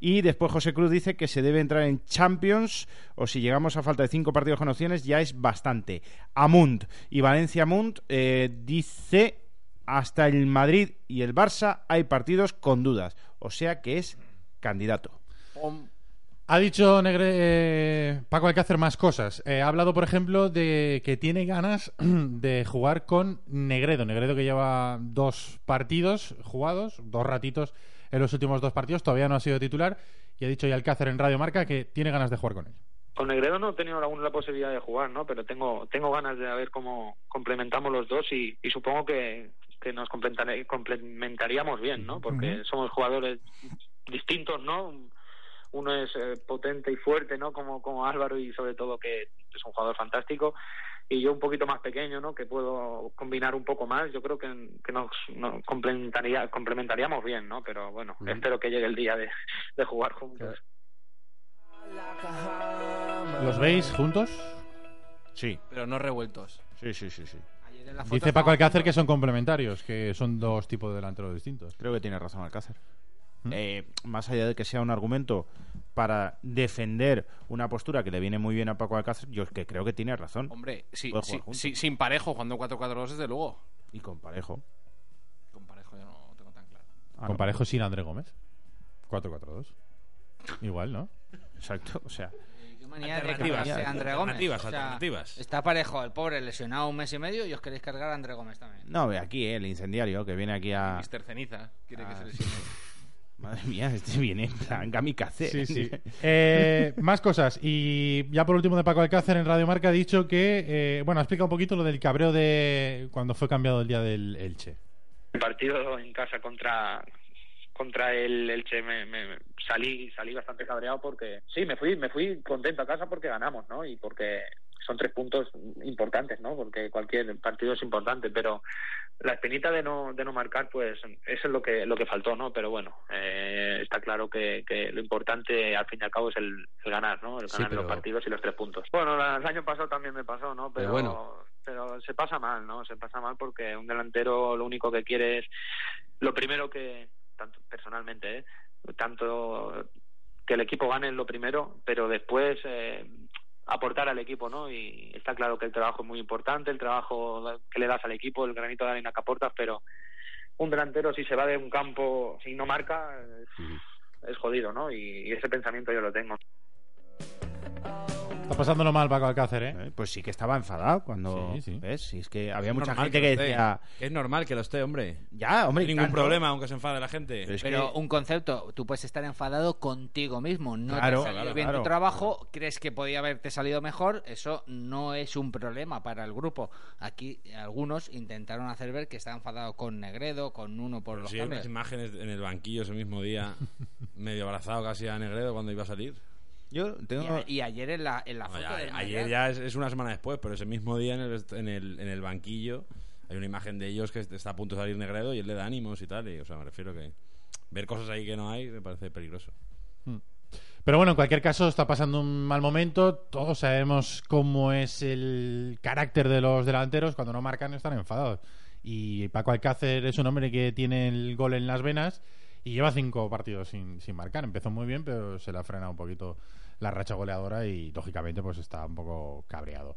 Y después José Cruz dice que se debe entrar en Champions o si llegamos a falta de cinco partidos con opciones ya es bastante. Amunt y Valencia Amunt eh, dice hasta el Madrid y el Barça hay partidos con dudas. O sea que es candidato. Ha dicho Negre, eh, Paco Alcácer más cosas. Eh, ha hablado, por ejemplo, de que tiene ganas de jugar con Negredo. Negredo que lleva dos partidos jugados, dos ratitos en los últimos dos partidos, todavía no ha sido titular. Y ha dicho ya Alcácer en Radio Marca que tiene ganas de jugar con él. Con Negredo no he tenido aún la posibilidad de jugar, ¿no? Pero tengo tengo ganas de ver cómo complementamos los dos y, y supongo que, que nos complementaríamos bien, ¿no? Porque somos jugadores distintos, ¿no? Uno es eh, potente y fuerte, ¿no? Como, como Álvaro y sobre todo que es un jugador fantástico. Y yo un poquito más pequeño, ¿no? Que puedo combinar un poco más. Yo creo que, que nos, nos complementaría, complementaríamos bien, ¿no? Pero bueno, espero que llegue el día de, de jugar juntos. ¿Los veis juntos? Sí, Pero no revueltos. sí, sí, sí. sí. Dice Paco Alcácer que son complementarios, que son dos tipos de delanteros distintos. Creo que tiene razón Alcácer. ¿Mm? Eh, más allá de que sea un argumento para defender una postura que le viene muy bien a Paco Alcácer, yo es que creo que tiene razón. Hombre, sí, sí, sin parejo, jugando 4-4-2, desde luego. Y con parejo. Con parejo yo no tengo tan claro. Ah, Con no. parejo sin André Gómez. 4-4-2. Igual, ¿no? Exacto, o sea, Qué manía de Alternativas, a André Gómez. alternativas, O sea, alternativas. Está parejo el pobre lesionado un mes y medio y os queréis cargar a André Gómez también. no, ve aquí eh, el incendiario que viene aquí a... Mister Ceniza quiere que Ah. se lesione. Madre mía, este viene en plan kamikaze. Sí, sí. Eh, más cosas. Y ya por último de Paco Alcácer en Radio Marca ha dicho que, eh, bueno, ha explicado un poquito lo del cabreo de cuando fue cambiado el día del Elche. el partido en casa contra contra el Elche me, me- salí salí bastante cabreado porque sí me fui me fui contento a casa porque ganamos no y porque son tres puntos importantes no porque cualquier partido es importante pero la espinita de no de no marcar pues eso es lo que lo que faltó no pero bueno eh, está claro que, que lo importante al fin y al cabo es el, el ganar no el Sí, ganar pero- los partidos y los tres puntos bueno el año pasado también me pasó no Pero pero bueno. pero se pasa mal, ¿no? Se pasa mal porque un delantero lo único que quiere es lo primero que, tanto personalmente, ¿eh? tanto que el equipo gane es lo primero, pero después eh, aportar al equipo, ¿no? Y está claro que el trabajo es muy importante, el trabajo que le das al equipo, el granito de arena que aportas, pero un delantero si se va de un campo, si no marca, es, es jodido, ¿no? Y, y ese pensamiento yo lo tengo. Está pasándolo mal Paco Alcácer, ¿eh? Eh, Pues sí que estaba enfadado cuando... Sí, sí. ¿Ves? Si es que había mucha gente que decía... Es normal que lo esté, hombre. Ya, hombre, No hay ningún tanto". problema, aunque se enfade la gente. Pero Pero que- un concepto, tú puedes estar enfadado contigo mismo, no Claro, te ha salido claro, bien claro. tu trabajo, crees que podía haberte salido mejor, eso no es un problema para el grupo. Aquí algunos intentaron hacer ver que está enfadado con Negredo, con uno por los Sí, hay cambios. unas imágenes en el banquillo ese mismo día, medio abrazado casi a Negredo cuando iba a salir. Yo Y, tengo... a- y ayer en la, en la No, foto ya- ayer ya es, es una semana después, pero ese mismo día en el, en, el, en el banquillo hay una imagen de ellos que está a punto de salir Negredo y él le da ánimos y tal. Y, o sea, me refiero que ver cosas ahí que no hay me parece peligroso. Pero bueno, en cualquier caso está pasando un mal momento. Todos sabemos cómo es el carácter de los delanteros. Cuando no marcan están enfadados. Y Paco Alcácer es un hombre que tiene el gol en las venas y lleva cinco partidos sin, sin marcar. Empezó muy bien, pero se le ha frenado un poquito la racha goleadora y lógicamente pues está un poco cabreado.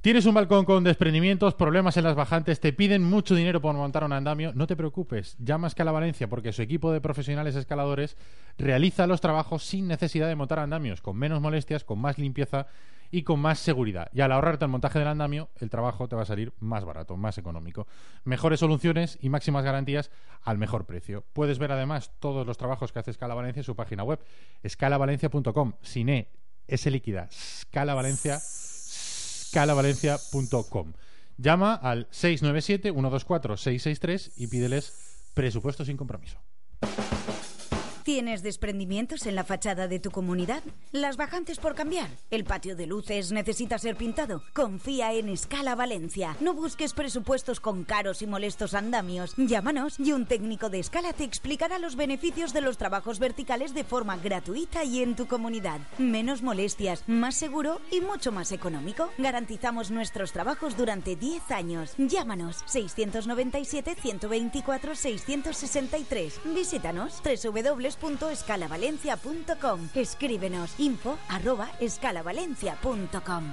Tienes un balcón con desprendimientos, problemas en las bajantes, te piden mucho dinero por montar un andamio. No te preocupes, llama a Escala Valencia porque su equipo de profesionales escaladores realiza los trabajos sin necesidad de montar andamios, con menos molestias, con más limpieza y con más seguridad. Y al ahorrarte el montaje del andamio, el trabajo te va a salir más barato, más económico. Mejores soluciones y máximas garantías al mejor precio. Puedes ver además todos los trabajos que hace Escala Valencia en su página web, escalavalencia.com. Sin E, S líquida, Scala Valencia escalavalencia.com. Llama al 697-124-663 y pídeles presupuesto sin compromiso. ¿Tienes desprendimientos en la fachada de tu comunidad? ¿Las bajantes por cambiar? ¿El patio de luces necesita ser pintado? Confía en Escala Valencia. No busques presupuestos con caros y molestos andamios. Llámanos y un técnico de Escala te explicará los beneficios de los trabajos verticales de forma gratuita y en tu comunidad. Menos molestias, más seguro y mucho más económico. Garantizamos nuestros trabajos durante 10 años. Llámanos 697-124-663. Visítanos www.escalavalencia.com. Escríbenos info arroba escalavalencia.com.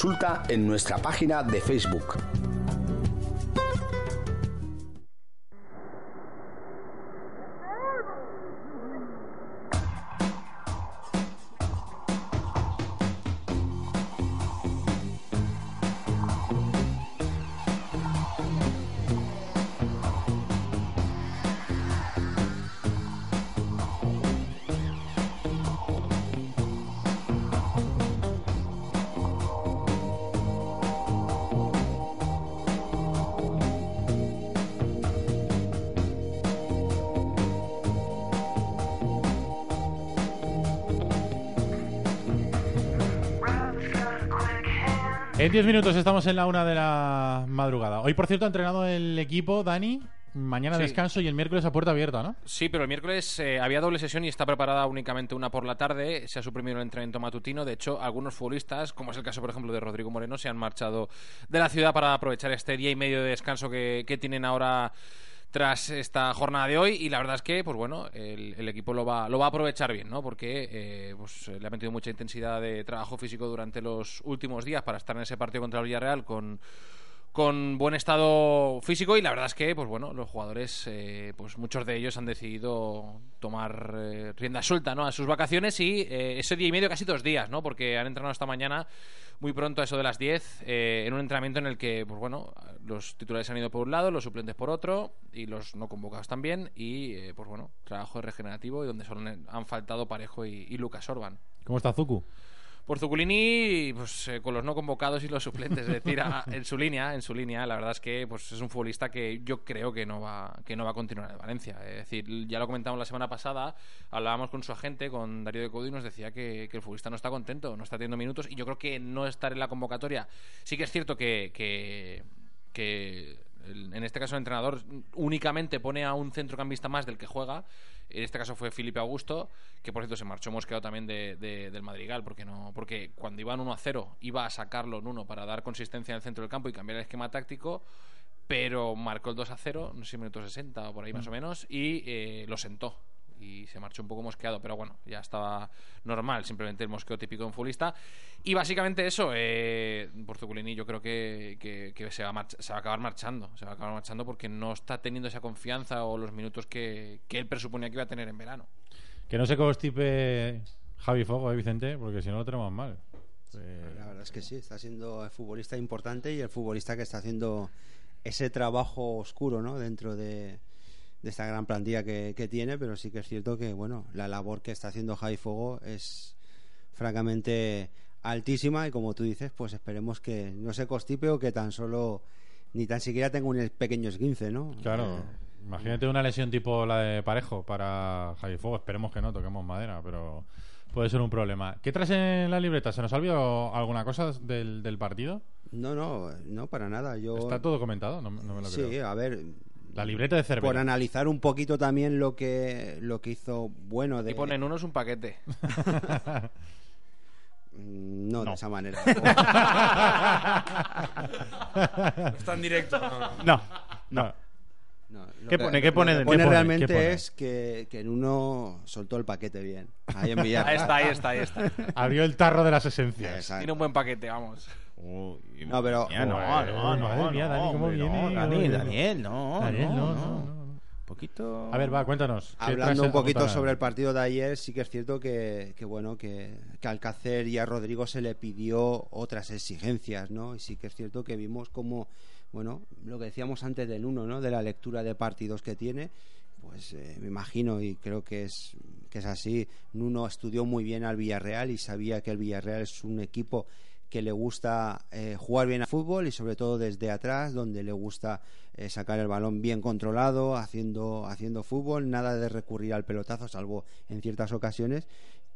consulta en nuestra página de Facebook. En 10 minutos estamos en la una de la madrugada. Hoy, por cierto, ha entrenado el equipo, Dani. Mañana Sí. descanso y el miércoles a puerta abierta, ¿no? Sí, pero el miércoles eh, había doble sesión y está preparada únicamente una por la tarde. Se ha suprimido el entrenamiento matutino. De hecho, algunos futbolistas, como es el caso, por ejemplo, de Rodrigo Moreno, se han marchado de la ciudad para aprovechar este día y medio de descanso que, que tienen ahora tras esta jornada de hoy y la verdad es que pues bueno el, el equipo lo va lo va a aprovechar bien no porque eh, pues le ha metido mucha intensidad de trabajo físico durante los últimos días para estar en ese partido contra el Villarreal con con buen estado físico y la verdad es que pues bueno los jugadores eh, pues muchos de ellos han decidido tomar eh, rienda suelta no a sus vacaciones y eh, ese día y medio casi dos días no porque han entrenado esta mañana muy pronto a eso de las 10 eh, en un entrenamiento en el que pues bueno los titulares han ido por un lado los suplentes por otro y los no convocados también y pues bueno trabajo regenerativo y donde solo han faltado Parejo y, y Lucas Orban. ¿Cómo está Zuku? Por Zuculini, pues eh, con los no convocados y los suplentes, es decir, a- en su línea, en su línea, la verdad es que pues es un futbolista que yo creo que no va que no va a continuar en Valencia. Es decir, ya lo comentamos la semana pasada, hablábamos con su agente, con Darío de Codi, y nos decía que, que el futbolista no está contento, no está teniendo minutos y yo creo que no estar en la convocatoria. Sí que es cierto que, que, que en este caso el entrenador únicamente pone a un centrocampista más del que juega. En este caso fue Felipe Augusto, que por cierto se marchó mosqueado también de, de- del Madrigal, porque no porque cuando iban 1 a 0 iba a sacarlo en 1 para dar consistencia en el centro del campo y cambiar el esquema táctico, pero marcó el 2 a 0, no sé si minuto 60 o por ahí más o menos, y eh, lo sentó. Y se marchó un poco mosqueado, pero bueno, ya estaba normal, simplemente el mosqueo típico de un futbolista. Y básicamente eso, eh, Portuculini yo creo que, que- que se, va a march- se va a acabar marchando. Se va a acabar marchando porque no está teniendo esa confianza o los minutos que, que él presuponía que iba a tener en verano. Que no se constipe Javi Fogo, ¿eh, Vicente? Porque si no lo tenemos mal. Eh, La verdad es que sí, está siendo el futbolista importante y el futbolista que está haciendo ese trabajo oscuro ¿no? dentro de, de esta gran plantilla que, que tiene, pero sí que es cierto que bueno, la labor que está haciendo Javi Fogo es francamente altísima y como tú dices, pues esperemos que no se constipe o que tan solo ni tan siquiera tenga un pequeño esguince, ¿no? Claro. Eh, Imagínate una lesión tipo la de Parejo para Javi Fuego. Esperemos que no, toquemos madera, pero puede ser un problema. ¿Qué traes en la libreta? ¿Se nos ha olvidado alguna cosa del, del partido? No, no, no, para nada. Yo... Está todo comentado, no, no me lo Sí, creo. a ver, La libreta de Cervera. por analizar un poquito también lo que lo que hizo bueno de Y ponen unos un paquete. Mm, no, de esa manera. Está en directo. No, no. No, lo ¿Qué que- pone? ¿Qué lo pone? que ¿Qué pone pone? realmente ¿Qué pone? es que, que en uno soltó el paquete bien. Ahí en. Ahí está, ahí está, ahí está. Abrió el tarro de las esencias. Exacto. Tiene un buen paquete, vamos. Uy, No, pero- mía, no, Joder, no, no, madre mía, no, Dani, ¿cómo hombre, viene? no, Dani, Oye, Daniel, no, Daniel, no, no, no. no, no. Poquito. A ver, va, cuéntanos. ¿qué traes Hablando un poquito sobre el partido de ayer, sí que es cierto que, que bueno que, que Alcácer y a Rodrigo se le pidió otras exigencias, ¿no? Y sí que es cierto que vimos como, bueno, lo que decíamos antes del uno, ¿no? De la lectura de partidos que tiene, pues eh, me imagino y creo que es que es así. Nuno estudió muy bien al Villarreal y sabía que el Villarreal es un equipo que le gusta eh, jugar bien al fútbol y sobre todo desde atrás, donde le gusta eh, sacar el balón bien controlado, haciendo, haciendo fútbol, nada de recurrir al pelotazo, salvo en ciertas ocasiones.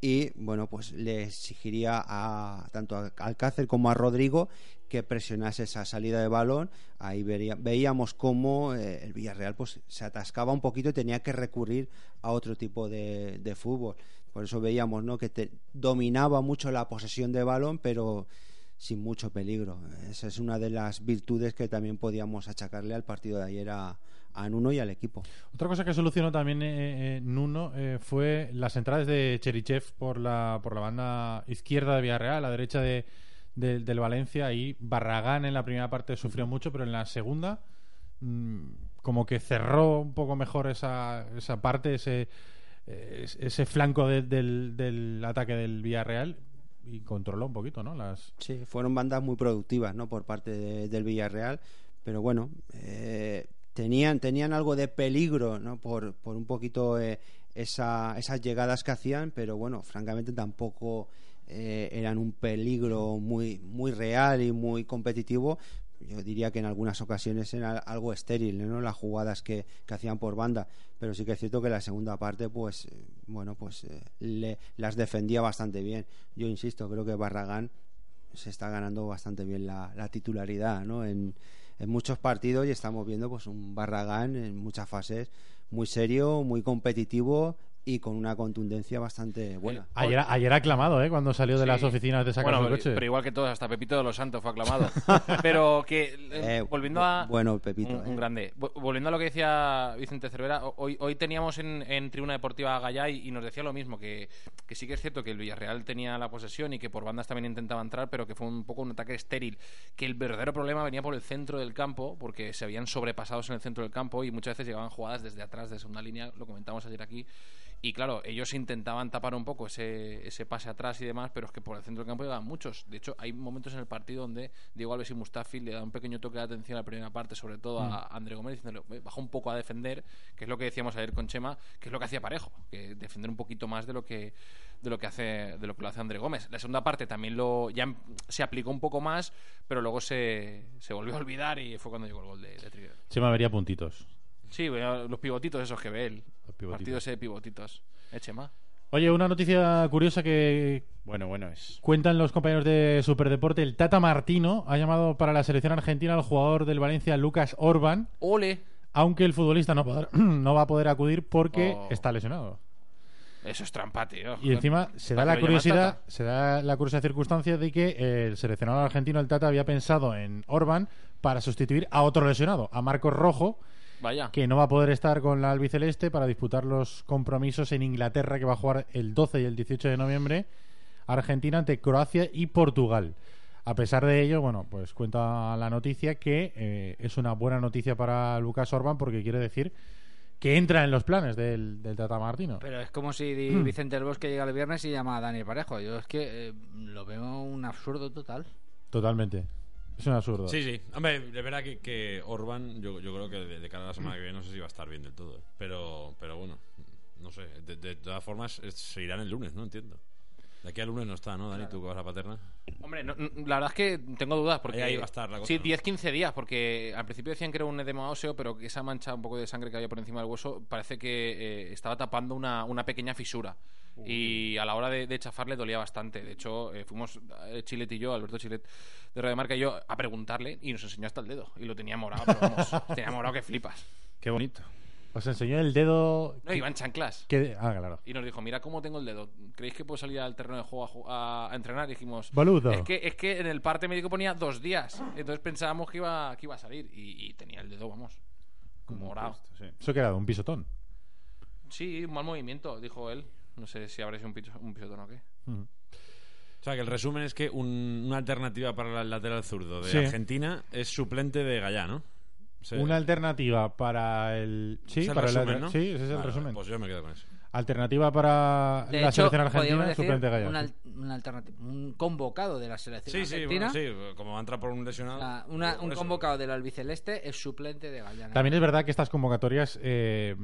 Y bueno, pues le exigiría a tanto a Alcácer como a Rodrigo que presionase esa salida de balón. Ahí vería- veíamos cómo eh, el Villarreal pues, se atascaba un poquito y tenía que recurrir a otro tipo de, de fútbol. Por eso veíamos ¿no? que te- dominaba mucho la posesión de balón, pero sin mucho peligro. Esa es una de las virtudes que también podíamos achacarle al partido de ayer a, a Nuno y al equipo. Otra cosa que solucionó también eh, eh, Nuno eh, fue las entradas de Cherichev por la, por la banda izquierda de Villarreal, a la derecha de, de- del Valencia. Y Barragán en la primera parte sufrió mucho, pero en la segunda mm, como que cerró un poco mejor esa, esa parte, ese, eh, ese flanco de- del, del ataque del Villarreal y controló un poquito, ¿no? Las... Sí, fueron bandas muy productivas ¿no? por parte de- del Villarreal, pero bueno, eh, tenían, tenían algo de peligro ¿no? por, por un poquito eh, esa- esas llegadas que hacían, pero bueno, francamente tampoco eran un peligro muy, muy real y muy competitivo. Yo diría que en algunas ocasiones era algo estéril, ¿no? Las jugadas que, que hacían por banda, pero sí que es cierto que la segunda parte, pues, eh, bueno, pues eh, le- las defendía bastante bien. Yo insisto, creo que Barragán se está ganando bastante bien la, la titularidad ¿no? en, en muchos partidos y estamos viendo pues un Barragán en muchas fases muy serio, muy competitivo y con una contundencia bastante buena. Ayer, ayer aclamado, ¿eh? Cuando salió de Sí. las oficinas de sacar Bueno, coche. pero igual que todos, hasta Pepito de los Santos fue aclamado. pero que, eh, Eh, volviendo a... bueno, Pepito, Un, un eh. grande. Vo- Volviendo a lo que decía Vicente Cervera, hoy, hoy teníamos en, en Tribuna Deportiva a Gallay y nos decía lo mismo, que, que sí que es cierto que el Villarreal tenía la posesión y que por bandas también intentaba entrar, pero que fue un poco un ataque estéril. Que el verdadero problema venía por el centro del campo, porque se habían sobrepasados en el centro del campo y muchas veces llegaban jugadas desde atrás de segunda línea, lo comentamos ayer aquí. Y claro, ellos intentaban tapar un poco ese, ese pase atrás y demás, pero es que por el centro del campo llegaban muchos. De hecho, hay momentos en el partido donde Diego Alves y Mustafi le dan un pequeño toque de atención a la primera parte, sobre todo a André Gómez, diciéndole, "Oye, baja un poco a defender, que es lo que decíamos ayer con Chema, que es lo que hacía Parejo, que defender un poquito más de lo que de lo que hace de lo que lo hace André Gómez. La segunda parte también lo ya em- se aplicó un poco más, pero luego se, se volvió a olvidar y fue cuando llegó el gol de, de Trigueros. Chema vería puntitos. Sí, bueno, los pivotitos esos que ve él. Los pivotitos. Partidos de pivotitos. ¿Eh, Chema? Oye, una noticia curiosa que Bueno, bueno, es. cuentan los compañeros de Superdeporte. El Tata Martino ha llamado para la selección argentina al jugador del Valencia, Lucas Orban, ¡Ole! aunque el futbolista no, va a poder acudir porque Oh. está lesionado. Eso es trampa, tío. Y encima se da ¿Para la curiosidad, se da la curiosa circunstancia de que el seleccionado argentino, el Tata, había pensado en Orban para sustituir a otro lesionado, a Marcos Rojo, Vaya. que no va a poder estar con la albiceleste para disputar los compromisos en Inglaterra, que va a jugar el 12 y el 18 de noviembre, Argentina ante Croacia y Portugal. A pesar de ello, bueno, pues cuenta la noticia que eh, es una buena noticia para Lucas Orban porque quiere decir que entra en los planes del, del Tata Martino. Pero es como si di- Vicente del Bosque llega el viernes y llama a Dani Parejo. Yo es que eh, lo veo un absurdo total. Totalmente. Es un absurdo. Sí, sí. Hombre, de verdad que, que Orban, yo, yo creo que de, de cara a la semana que viene no sé si va a estar bien del todo. ¿eh? Pero, pero bueno, no sé. De, todas formas, se irán el lunes, ¿no? Entiendo. De aquí al lunes no está, ¿no, Dani? Tú que vas a Paterna. Hombre, no- la verdad es que tengo dudas porque... Ahí- ahí va a estar la cosa, Sí, ¿no? 10-15 días, porque al principio decían que era un edema óseo, pero que esa mancha un poco de sangre que había por encima del hueso parece que eh, estaba tapando una, una pequeña fisura. Y a la hora de, de chafarle dolía bastante. De hecho, eh, fuimos eh, Chilet y yo, Alberto Chilet de Radio Marca y yo, a preguntarle y nos enseñó hasta el dedo. Y lo tenía morado, pero vamos, tenía morado que flipas. Qué bonito. Os enseñó el dedo. No, iba en chanclas. que- Ah, claro. Y nos dijo, mira cómo tengo el dedo. ¿Creéis que puedo salir al terreno de juego a ju- a, a entrenar? Y dijimos, Boludo. Es que, es que en el parte médico ponía dos días. Entonces pensábamos que iba, que iba a salir. Y, y tenía el dedo, vamos, como morado. Eso que era un pisotón. Sí, un mal movimiento, dijo él. No sé si habrá sido un, piso- un pisotón o qué. O sea, que el resumen es que un- una alternativa para el lateral zurdo de Sí. Argentina es suplente de Gallá, ¿no? Una alternativa para el. Sí, es el para el resumen, lateral- ¿no? Sí, ese es el Vale, resumen. Pues yo me quedo con eso. Alternativa para De la hecho, selección argentina, decir suplente Gallardo. una, una alternativa, un convocado de la selección Sí, sí, argentina. bueno, sí, como va a entrar por un lesionado. Una- por un eso. convocado del albiceleste es suplente de Gallana. También es verdad que estas convocatorias, eh,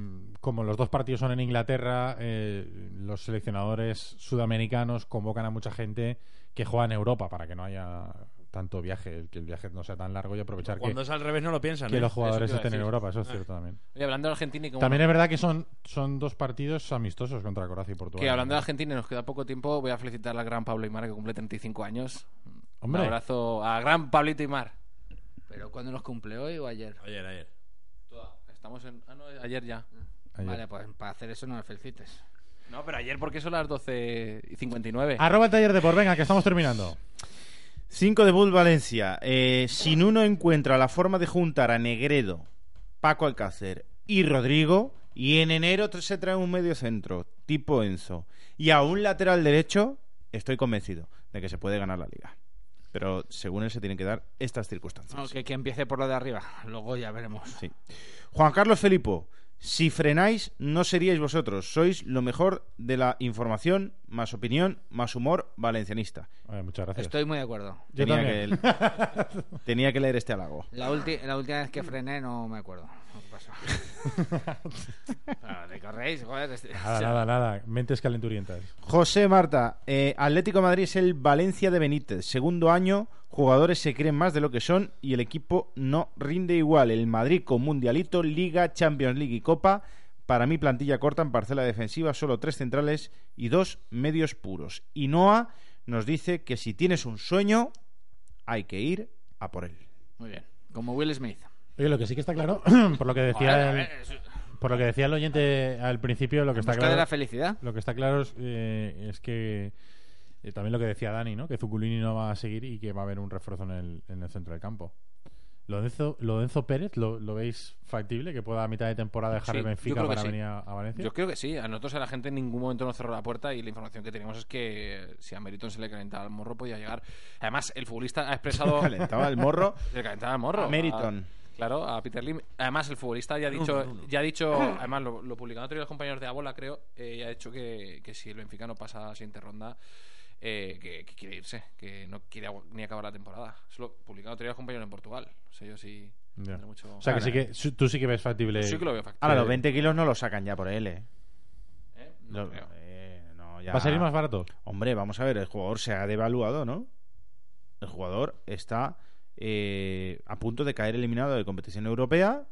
como los dos partidos son en Inglaterra, eh, los seleccionadores sudamericanos convocan a mucha gente que juega en Europa para que no haya tanto viaje, que el viaje no sea tan largo y aprovechar Cuando que, es al revés no lo piensan, que ¿eh? los jugadores a estén en. Europa, eso es Ah. cierto también. Oye, hablando de Argentina y como También no- es verdad que son, son dos partidos amistosos contra Croacia y Portugal. Que hablando de Argentina y nos queda poco tiempo, voy a felicitar al gran Pablo Aymar que cumple 35 años. Hombre. Un abrazo a gran Pablito Aymar. ¿Pero cuándo los cumple? ¿Hoy o ayer? Ayer, ayer. Estamos en... Ah, no, ayer ya. Ayer. Vale, pues para hacer eso no me felicites. No, pero ayer porque son las 12 y 59. Arroba el taller de por venga, que estamos terminando. 5 de Bull Valencia. Eh, si Nuno encuentra la forma de juntar a Negredo, Paco Alcácer y Rodrigo, y en enero se trae un medio centro, tipo Enzo, y a un lateral derecho, estoy convencido de que se puede ganar la liga. Pero según él se tienen que dar estas circunstancias. No, que, que empiece por lo de arriba. Luego ya veremos. Sí. Juan Carlos Felipo, si frenáis, no seríais vosotros. Sois lo mejor de la información, más opinión, más humor valencianista. Muchas gracias. Estoy muy de acuerdo. Yo Tenía también. que, tenía que leer este halago. La, la última vez que frené no me acuerdo. ¿Qué pasó? Ah, te corréis, joder. este- Nada, nada, nada. Mentes calenturientas. José Marta, eh, Atlético de Madrid es el Valencia de Benítez. Segundo año, jugadores se creen más de lo que son y el equipo no rinde igual. El Madrid con Mundialito, Liga, Champions League y Copa. Para mí, plantilla corta en parcela defensiva, solo tres centrales y dos medios puros. Y Noah nos dice que si tienes un sueño, hay que ir a por él. Muy bien. Como Will Smith. Oye, lo que sí que está claro, por lo que decía el, por lo que decía el oyente al principio, lo que En está busca claro de la felicidad. Lo que está claro es, eh, es que eh, también lo que decía Dani, ¿no? Que Zuculini no va a seguir y que va a haber un refuerzo en el, en el centro del campo. Lo de Enzo, lo de Enzo Pérez, ¿lo, lo veis factible? ¿Que pueda a mitad de temporada dejar Sí, el Benfica para sí. venir a, a Valencia? Yo creo que sí. A nosotros a la gente en ningún momento nos cerró la puerta y la información que teníamos es que si a Meriton se le calentaba el morro podía llegar. Además, el futbolista ha expresado... Calentaba el morro Se le calentaba el morro. a Meriton. A- claro, a Peter Lim. Además, el futbolista ya ha dicho, ya ha dicho además lo, lo otro día los compañeros de Abola, creo, eh, ya ha dicho que, que si el Benfica no pasa a la siguiente ronda, eh, que, que quiere irse, que no quiere ni acabar la temporada. Eso lo publicado día los compañeros en Portugal. O sea, yo sí... Mucho- O sea, que sí que tú sí que ves factible. Yo sí que lo veo factible. Ahora, los 20 kilos no los sacan ya por él, ¿eh? ¿Eh? No Lo- creo. eh, no, ya- ¿Va a salir más barato? Hombre, vamos a ver, el jugador se ha devaluado, ¿no? El jugador está eh, a punto de caer eliminado de competición europea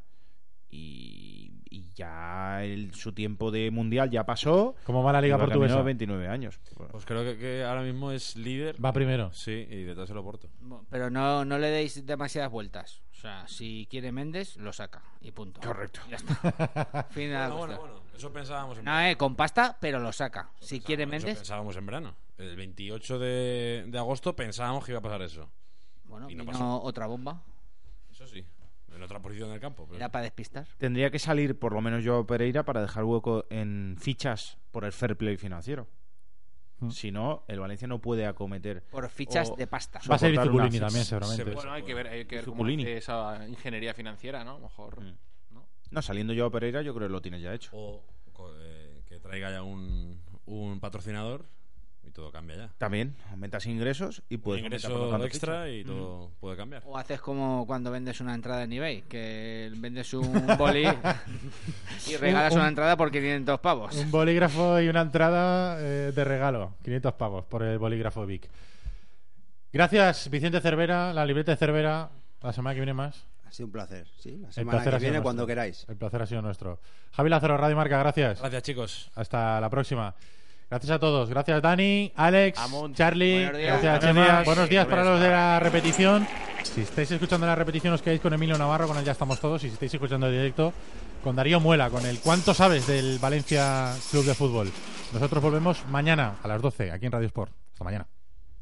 y, y ya el- su tiempo de mundial ya pasó. ¿Cómo va la Liga Portuguesa? a 29 años. Pues creo que, que ahora mismo es líder. Va primero. Sí, y detrás se lo porto. Pero no, no le deis demasiadas vueltas. O sea, si quiere Méndez, lo saca. Y punto. Correcto. Ya está. fin de la Bueno, bueno, cuestión. bueno. Eso pensábamos en No, eh, con pasta, pero lo saca. Si quiere Eso Méndez, pensábamos en verano. El 28 de, de agosto pensábamos que iba a pasar eso. bueno, y no vino pasó. otra bomba. Eso sí. En otra posición del campo. pero- Era para despistar. Tendría que salir por lo menos yo Pereira para dejar hueco en fichas por el fair play financiero. Mm. Si no, el Valencia no puede acometer. Por fichas o de pasta. Va a ser Zuculini también, seguramente. se- Bueno, hay que ver, hay que ver cómo esa ingeniería financiera, ¿no? A lo mejor. Mm. ¿no? No, saliendo yo Pereira, yo creo que lo tienes ya hecho. O eh, que traiga ya un, un patrocinador todo cambia ya. También aumentas ingresos y Un puedes ingreso tanto, extra y todo puede cambiar. O haces como cuando vendes una entrada en eBay, que vendes un boli y regalas Un- una entrada por 500 pavos. Un bolígrafo y una entrada eh, de regalo. 500 pavos por el bolígrafo Vic. Gracias, Vicente Cervera, la libreta de Cervera. La semana que viene más. Ha sido un placer. Sí, la El semana placer que viene nuestro. cuando queráis. El placer ha sido nuestro. Javi Lázaro, Radio Marca, gracias. Gracias, chicos. Hasta la próxima. Gracias a todos. Gracias, Dani, Alex, Amunt. Charlie. Buenos días. Gracias, Buenos días. Buenos días para los de la repetición. Si estáis escuchando la repetición, os quedáis con Emilio Navarro, con él ya estamos todos. Y si estáis escuchando el directo, con Darío Muela, con el ¿Cuánto sabes del Valencia Club de Fútbol? Nosotros volvemos mañana a las 12 aquí en Radio Sport. Hasta mañana.